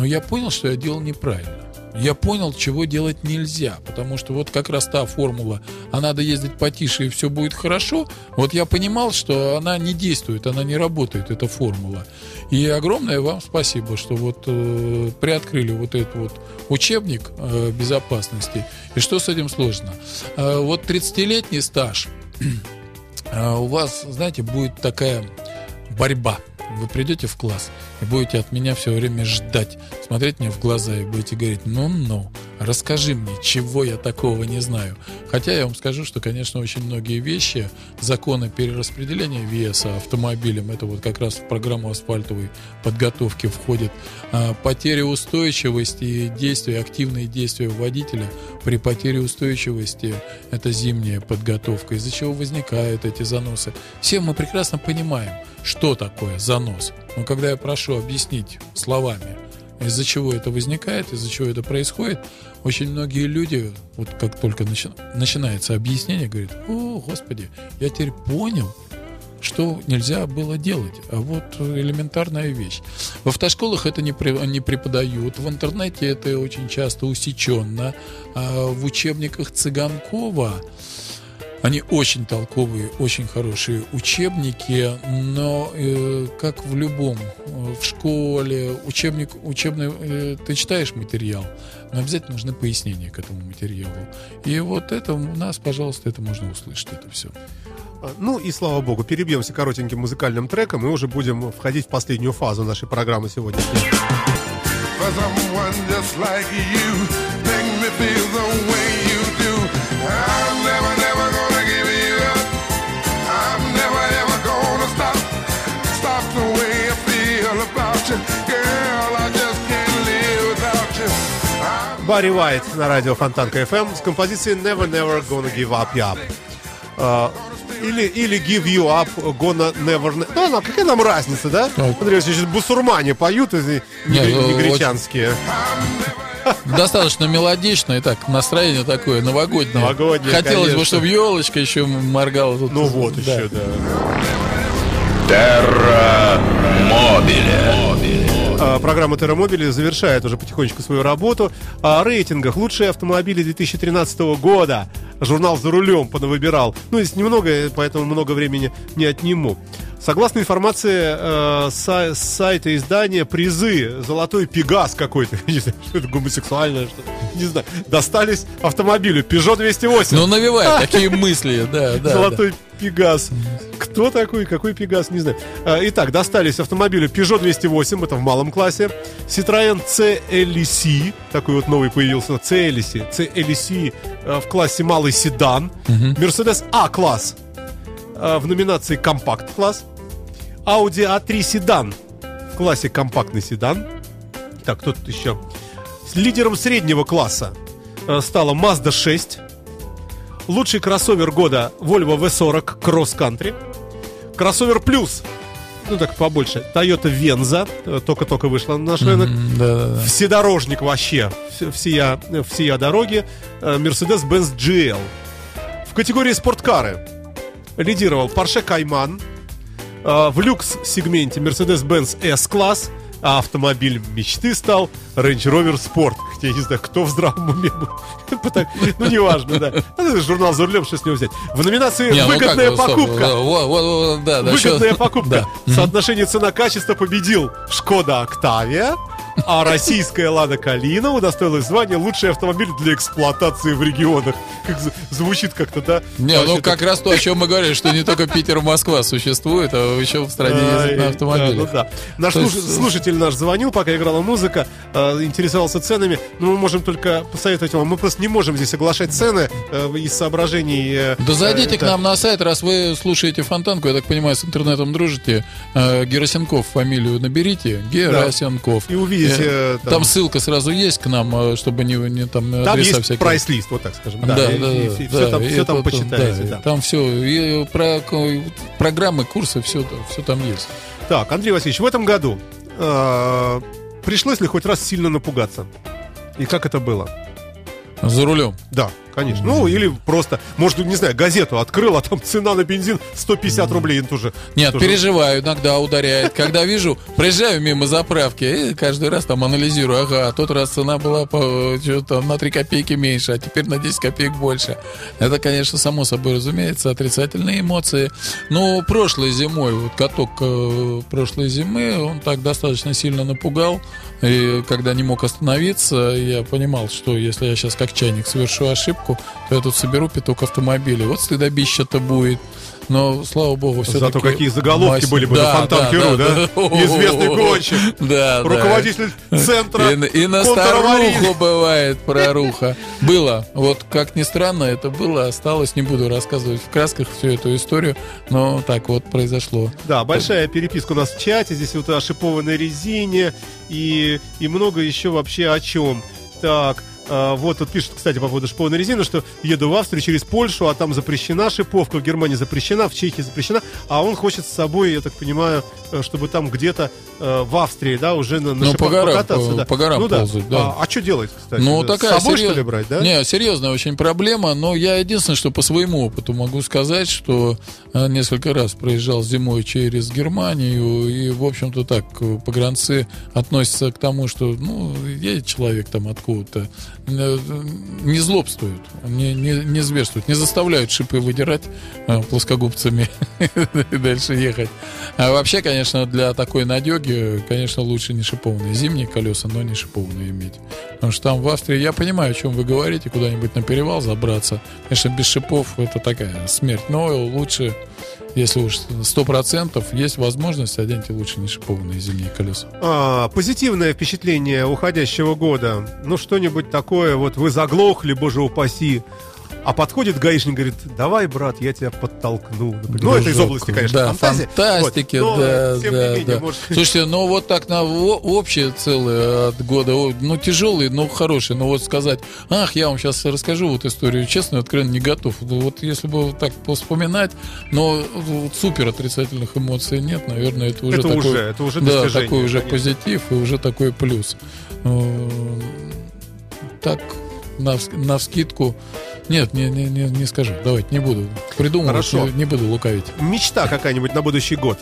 но я понял, что я делал неправильно. Я понял, чего делать нельзя, потому что вот как раз та формула, а надо ездить потише и все будет хорошо, вот я понимал, что она не действует, она не работает, эта формула. И огромное вам спасибо, что вот э, приоткрыли вот этот вот учебник э, безопасности. И что с этим сложно? Э, вот 30-летний стаж, э, у вас, знаете, будет такая борьба. Вы придете в класс и будете от меня все время ждать, смотреть мне в глаза и будете говорить, ну-ну, расскажи мне, чего я такого не знаю. Хотя я вам скажу, что, конечно, очень многие вещи, законы перераспределения веса автомобилем, это вот как раз в программу асфальтовой подготовки входит а, потеря устойчивости и действия, активные действия водителя при потере устойчивости, это зимняя подготовка, из-за чего возникают эти заносы. Все мы прекрасно понимаем, что такое занос. Но когда я прошу объяснить словами, из-за чего это возникает, из-за чего это происходит, очень многие люди, вот как только начи- начинается объяснение, говорят, о, Господи, я теперь понял, что нельзя было делать. А вот элементарная вещь. В автошколах это не, не преподают, в интернете это очень часто усеченно. А в учебниках Цыганкова они очень толковые, очень хорошие учебники, но э, как в любом, э, в школе, учебник, учебный, э, ты читаешь материал, но обязательно нужны пояснения к этому материалу. И вот это у нас, пожалуйста, это можно услышать, это все. А, Ну и слава богу, перебьемся коротеньким музыкальным треком, и уже будем входить в последнюю фазу нашей программы сегодня. for someone just like you. Барри Уайт на радио Фонтанка FM с композицией Never Never Gonna Give Up You Up. А, или, или Give You Up Gonna Never... Ne- Ну, ну, какая нам разница, да? Так. Смотри, сейчас бусурмане поют, Не, ну, негритянские. Достаточно мелодично и так, настроение такое новогоднее. Новогоднее, Хотелось бы, конечно. чтобы елочка еще моргала. тут. Ну вот Да. еще, да. Терра Мобиле. А, Программа Терромобили завершает уже потихонечку свою работу. О рейтингах лучшие автомобили 2013 года. Журнал «За рулем» понавыбирал. Ну, здесь немного, поэтому много времени не отниму. Согласно информации э, с сайта издания, призы «Золотой Пегас» какой-то, не знаю, что это гомосексуальное, что не знаю, достались автомобилю Peugeot 208. Ну, навевает такие мысли, да, да. Золотой Пегас. Кто такой? Какой Пегас? Не знаю. А, Итак, достались автомобили Peugeot 208, это в малом классе. Citroёn CLC, такой вот новый появился, CLC, CLC э, в классе малый седан. Mercedes А-класс э, в номинации компакт-класс. Audi A3 седан в классе компактный седан. Так, кто тут еще? С лидером среднего класса стала Mazda 6. Лучший кроссовер года Volvo V40 Cross Country. Кроссовер плюс, ну так побольше, Toyota Venza, э, только-только вышла на наш рынок. М, Да, да. Вседорожник вообще, вс- всея, всея дороги, э, Mercedes-Benz GL. В категории спорткары лидировал Porsche Cayman, э, в люкс-сегменте Mercedes-Benz S-класс, а автомобиль мечты стал Range Rover Sport. Хотя я не знаю, кто в здравом уме был. Ну, неважно, да. Ну, это журнал за рулем, что с него взять. В номинации ну «Выгодная покупка». Выгодная покупка. Соотношение цена-качество победил Шкода Октавия, А российская «Лада Калина» удостоилась звания «Лучший автомобиль для эксплуатации в регионах». Как звучит как-то, да? Не, ну Вообще-то- как раз то, о чем мы говорили, что не только Питер и Москва существует, а еще в стране ездят на автомобилях. да, ну да. Наш слуш- есть, э, слушатель наш звонил, пока играла музыка, э, интересовался ценами. Но мы можем только посоветовать вам. Мы просто не можем здесь оглашать цены э, из соображений. э, Да зайдите к нам на сайт, раз вы слушаете Фонтанку, я так понимаю, с интернетом дружите. Герасенков фамилию наберите. Герасенков. И увидите, Э, там- Там ссылка сразу есть к нам, э, чтобы не, не там Там есть всякие. прайс-лист, вот так скажем. Да, Да, и- да, и да, все, да, там, все там это- почитаете. да, да. Там все, и про ко- программы, курсы, все, все там есть. Так, Андрей Васильевич, в этом году э, пришлось ли хоть раз сильно напугаться? И как это было? За рулем. Да, конечно. Ну, или просто, может, не знаю, газету открыл, а там цена на бензин 150 рублей тоже. Нет, тоже- переживаю, иногда ударяет. Когда вижу, проезжаю мимо заправки, и каждый раз там анализирую, ага, тот раз цена была по, что-то на 3 копейки меньше, а теперь на 10 копеек больше. Это, конечно, само собой разумеется, отрицательные эмоции. Но прошлой зимой, вот каток э, прошлой зимы, он так достаточно сильно напугал. И когда не мог остановиться, я понимал, что если я сейчас как чайник совершу ошибку, то я тут соберу пяток автомобилей. Вот стыдобище-то будет. Но, слава богу, все Зато какие заголовки были бы на Фонтанке.ру, да? Известный гонщик, Да, да. Руководитель центра И, на- и на старуху бывает проруха. Было. Вот как ни странно, это было, осталось. Не буду рассказывать в красках всю эту историю, но так вот произошло. Да, большая переписка у нас в чате. Здесь вот о шипованной резине и, и много еще вообще о чем. Так, а, вот тут пишут, кстати, по поводу шипованной резины, что еду в Австрию через Польшу, а там запрещена шиповка, в Германии запрещена, в Чехии запрещена, а он хочет с собой, я так понимаю, э, чтобы там где-то э, в Австрии, да, уже на, на Ну, шипах по горам, покататься. по- да. по горам ну, да. ползать, да. А, что делать, кстати? Ну, Да, такая С собой, серьез- что ли, брать, да? Не, серьезная очень проблема, но я единственное, что по своему опыту могу сказать, что э, несколько раз проезжал зимой через Германию, и, в общем-то, так, погранцы относятся к тому, что, ну, едет человек там откуда-то, э, не злобствуют, не, не, не зверствуют, не заставляют шипы выдирать э, плоскогубцами и дальше ехать. А вообще, конечно, для такой надеги, конечно, лучше не шипованные зимние колеса, но не шипованные иметь. Потому что там в Австрии, я понимаю, о чем вы говорите, куда-нибудь на перевал забраться. Конечно, без шипов это такая смерть. Но лучше, если уж сто процентов есть возможность, оденьте лучше не шипованные зимние колеса. А, позитивное впечатление уходящего года. Ну, что-нибудь такое, вот вы заглохли, боже упаси. А подходит гаишник, говорит, давай, брат, я тебя подтолкну. например. Ну, это из области, конечно, да, фантазии. фантастики, Вот. Но, да, тем да, не менее, да. может... Слушайте, ну вот так на общее целое от года, ну тяжелый, но хороший, но вот сказать, ах, я вам сейчас расскажу вот историю, честно, и откровенно не готов. Ну, Вот если бы так вспоминать, но вот супер отрицательных эмоций нет, наверное, это уже это такой, уже, это уже да, такой уже конечно. позитив и уже такой плюс. Э, Так на, на вскидку. Нет, не, не, не, не скажу. Давайте, не буду придумывать, Хорошо. не, не буду лукавить. Мечта какая-нибудь на будущий год.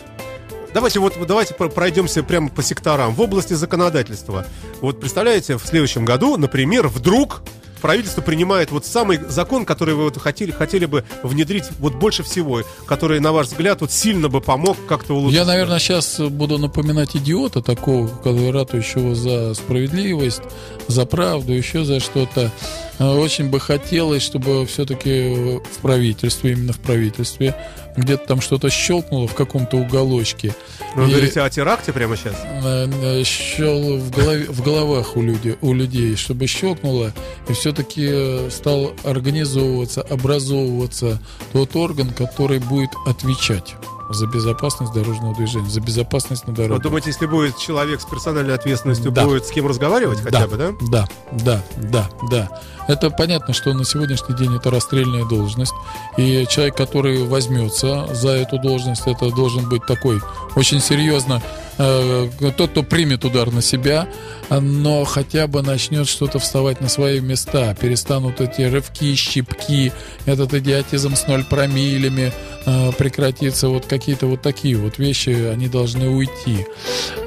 Давайте вот давайте про- пройдемся прямо по секторам. В области законодательства. Вот представляете, в следующем году, например, вдруг правительство принимает вот самый закон, который вы вот хотели, хотели бы внедрить вот больше всего, который, на ваш взгляд, вот сильно бы помог как-то улучшить. Я, наверное, сейчас буду напоминать идиота такого, который ратующего за справедливость, за правду, еще за что-то. Э, Очень бы хотелось, чтобы все-таки в правительстве, именно в правительстве, где-то там что-то щелкнуло в каком-то уголочке. Вы И- говорите о теракте прямо сейчас? э, э, щел в, голове, в головах у, люди, у людей, чтобы щелкнуло и все-таки стал организовываться, образовываться тот орган, который будет отвечать за безопасность дорожного движения, за безопасность на Вот дорогах. думаете, если будет человек с персональной ответственностью, Да. будет с кем разговаривать хотя бы, да? Да, да, да, да. Это понятно, что на сегодняшний день это расстрельная должность. И человек, который возьмется за эту должность, это должен быть такой очень серьезно тот, кто примет удар на себя, но хотя бы начнет что-то вставать на свои места. Перестанут эти рывки, щипки, этот идиотизм с ноль промилями э, прекратится. Вот какие-то вот такие вот вещи, они должны уйти.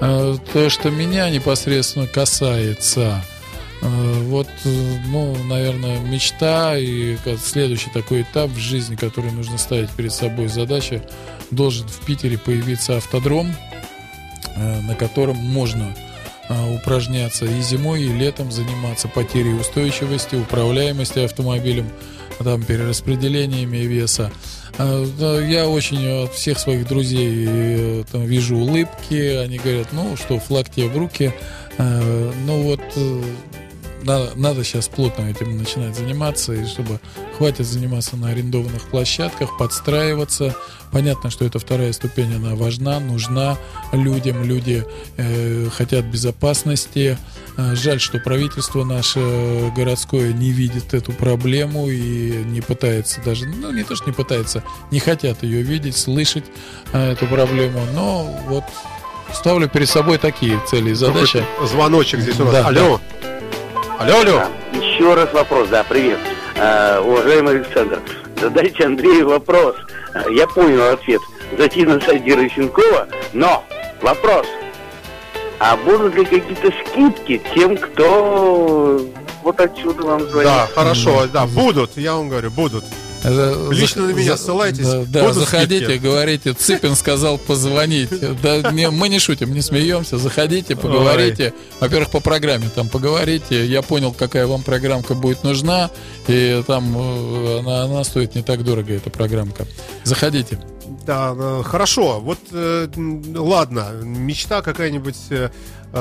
Э, то, что меня непосредственно касается, э, вот, э, ну, наверное, мечта и следующий такой этап в жизни, который нужно ставить перед собой задача, должен в Питере появиться автодром, э, на котором можно а, упражняться и зимой, и летом заниматься потерей устойчивости, управляемости автомобилем, там, перераспределениями веса. Да, Я очень от всех своих друзей э, там, вижу улыбки, они говорят, ну что, флаг тебе в руки. Ну вот э, надо, надо сейчас плотно этим начинать заниматься, и чтобы хватит заниматься на арендованных площадках, подстраиваться. Понятно, что эта вторая ступень, она важна, нужна людям. Люди э, хотят безопасности. Э, Жаль, что правительство наше городское не видит эту проблему и не пытается даже, ну не то, что не пытается, не хотят ее видеть, слышать э, эту проблему. Но вот ставлю перед собой такие цели и задачи. Звоночек здесь у нас. Да, алло. Алло, алло. Еще раз вопрос, да, привет. Э, уважаемый Александр, задайте Андрею вопрос. Э, Я понял ответ. Зайти на сайт Герасенкова, но вопрос. А будут ли какие-то скидки тем, кто вот отсюда вам звонит? Да, хорошо, да, будут, я вам говорю, будут. Лично на меня ссылайтесь, Да, заходите, говорите, Цыпин сказал позвонить. Да, не, мы не шутим, не смеемся. Заходите, поговорите. Во-первых, по программе там поговорите. Я понял, какая вам программка будет нужна. И там э, она, она стоит не так дорого, эта программка. Заходите. Да, э, хорошо. Вот, э, ладно, мечта какая-нибудь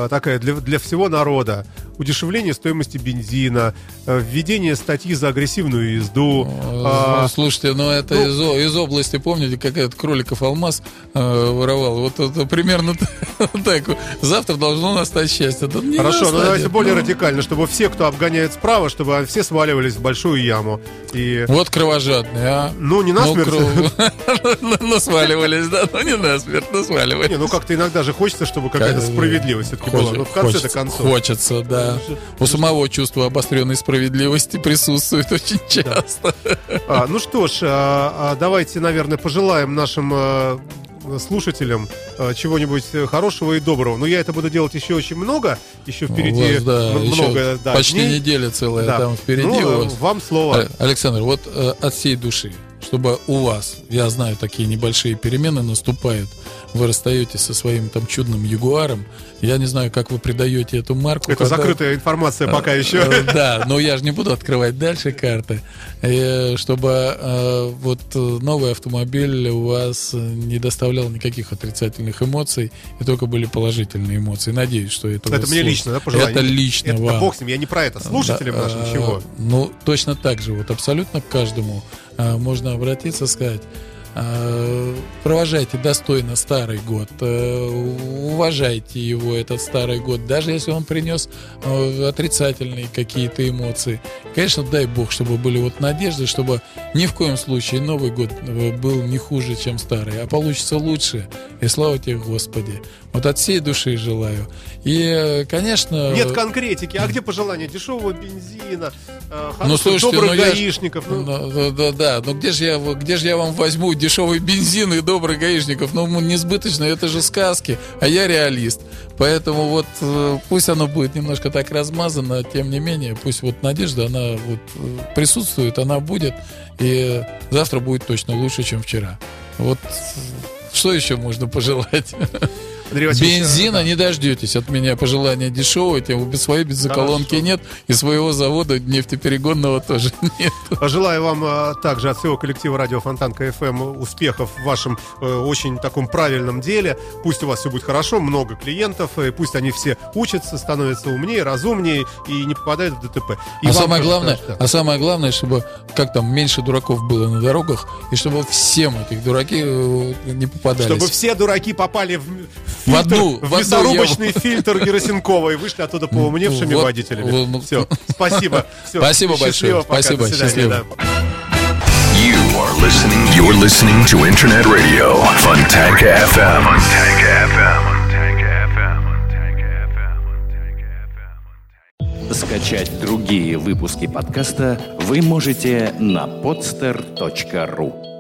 такая для, для всего народа. Удешевление стоимости бензина, э, введение статьи за агрессивную езду. Э, а, Слушайте, ну это ну- из, из области, помните, как этот кроликов алмаз э, воровал? Вот это примерно так. Завтра должно настать счастье. Хорошо, но настанет. давайте более Ну, радикально, чтобы все, кто обгоняет справа, чтобы все сваливались в большую яму. И, Вот кровожадные, а? ну, не Ну, насмерть. Ну, сваливались, да, ну не насмерть, ну сваливались. Не, ну как-то иногда же хочется, чтобы какая-то Как- справедливость все-таки была. Хочет- Ну, в конце-то хочется, концов. Хочется, да. У самого чувство обостренной справедливости присутствует очень часто. А, ну что ж, а, а, давайте, наверное, пожелаем нашим а, слушателям а, чего-нибудь хорошего и доброго. Но я это буду делать еще очень много. Еще У впереди вас, да, м- еще много да, почти дней. неделя целая Да. там впереди Ну, у вас. Вам слово. Александр, вот э, от всей души, чтобы у вас, я знаю, такие небольшие перемены наступают, вы расстаетесь со своим там чудным ягуаром, я не знаю, как вы придаете эту марку. Это когда- закрытая информация пока еще. Э, Да, но я же не буду открывать дальше карты, Э, чтобы э, вот э, новый автомобиль у вас э, не доставлял никаких отрицательных эмоций, и только были положительные эмоции. Надеюсь, что это Это мне лично, да, пожелание? Это лично Это бог с ним, я не про это. Слушателям нашим э, чего? Ну, точно так же, вот абсолютно каждому э, можно обратиться, сказать, э, провожайте достойно старый год, э, уважайте его, этот старый год, даже если он принес э, отрицательные какие-то эмоции. Конечно, дай бог, чтобы были вот надежды, чтобы ни в коем случае Новый год э, был не хуже, чем старый, а получится лучше. И слава тебе, Господи. Вот от всей души желаю. И, э, конечно... Нет конкретики. А где пожелание дешевого бензина, э, Ну, хороших, слушайте, добрых ну, я ж- гаишников? ну, Да, да. Но где же я, где же я вам возьму дешевый бензин и добрых гаишников? Ну, несбыточно, это же сказки, а я реалист. Поэтому вот э, пусть оно будет немножко так размазано, тем не менее, пусть вот надежда, она вот присутствует, она будет, и завтра будет точно лучше, чем вчера. Вот что еще можно пожелать? Андрей Васильевич, Бензина не дождетесь от меня пожелания дешевого, тем своей бензоколонки Хорошо. нет, и своего завода нефтеперегонного тоже нет. Желаю вам а, также от всего коллектива радио Фонтан КФМ успехов в вашем э, очень таком правильном деле. Пусть у вас все будет хорошо, много клиентов, и пусть они все учатся, становятся умнее, разумнее и не попадают в ДТП. И а самое главное, да, да. а самое главное, чтобы как там меньше дураков было на дорогах, и чтобы всем этих дураки э, не попадались. Чтобы все дураки попали в, В фильтр, одну- в в одну мясорубочный фильтр Герасенкова и вышли оттуда поумневшими вот, водителями. вот, Все, спасибо. Всё, Спасибо счастливо, большое, пока, спасибо, до свидания, счастливо. да. You are listening. You're listening to Internet Radio. Fontanka FM. Fontanka FM. Скачать другие выпуски подкаста вы можете на podster.ru.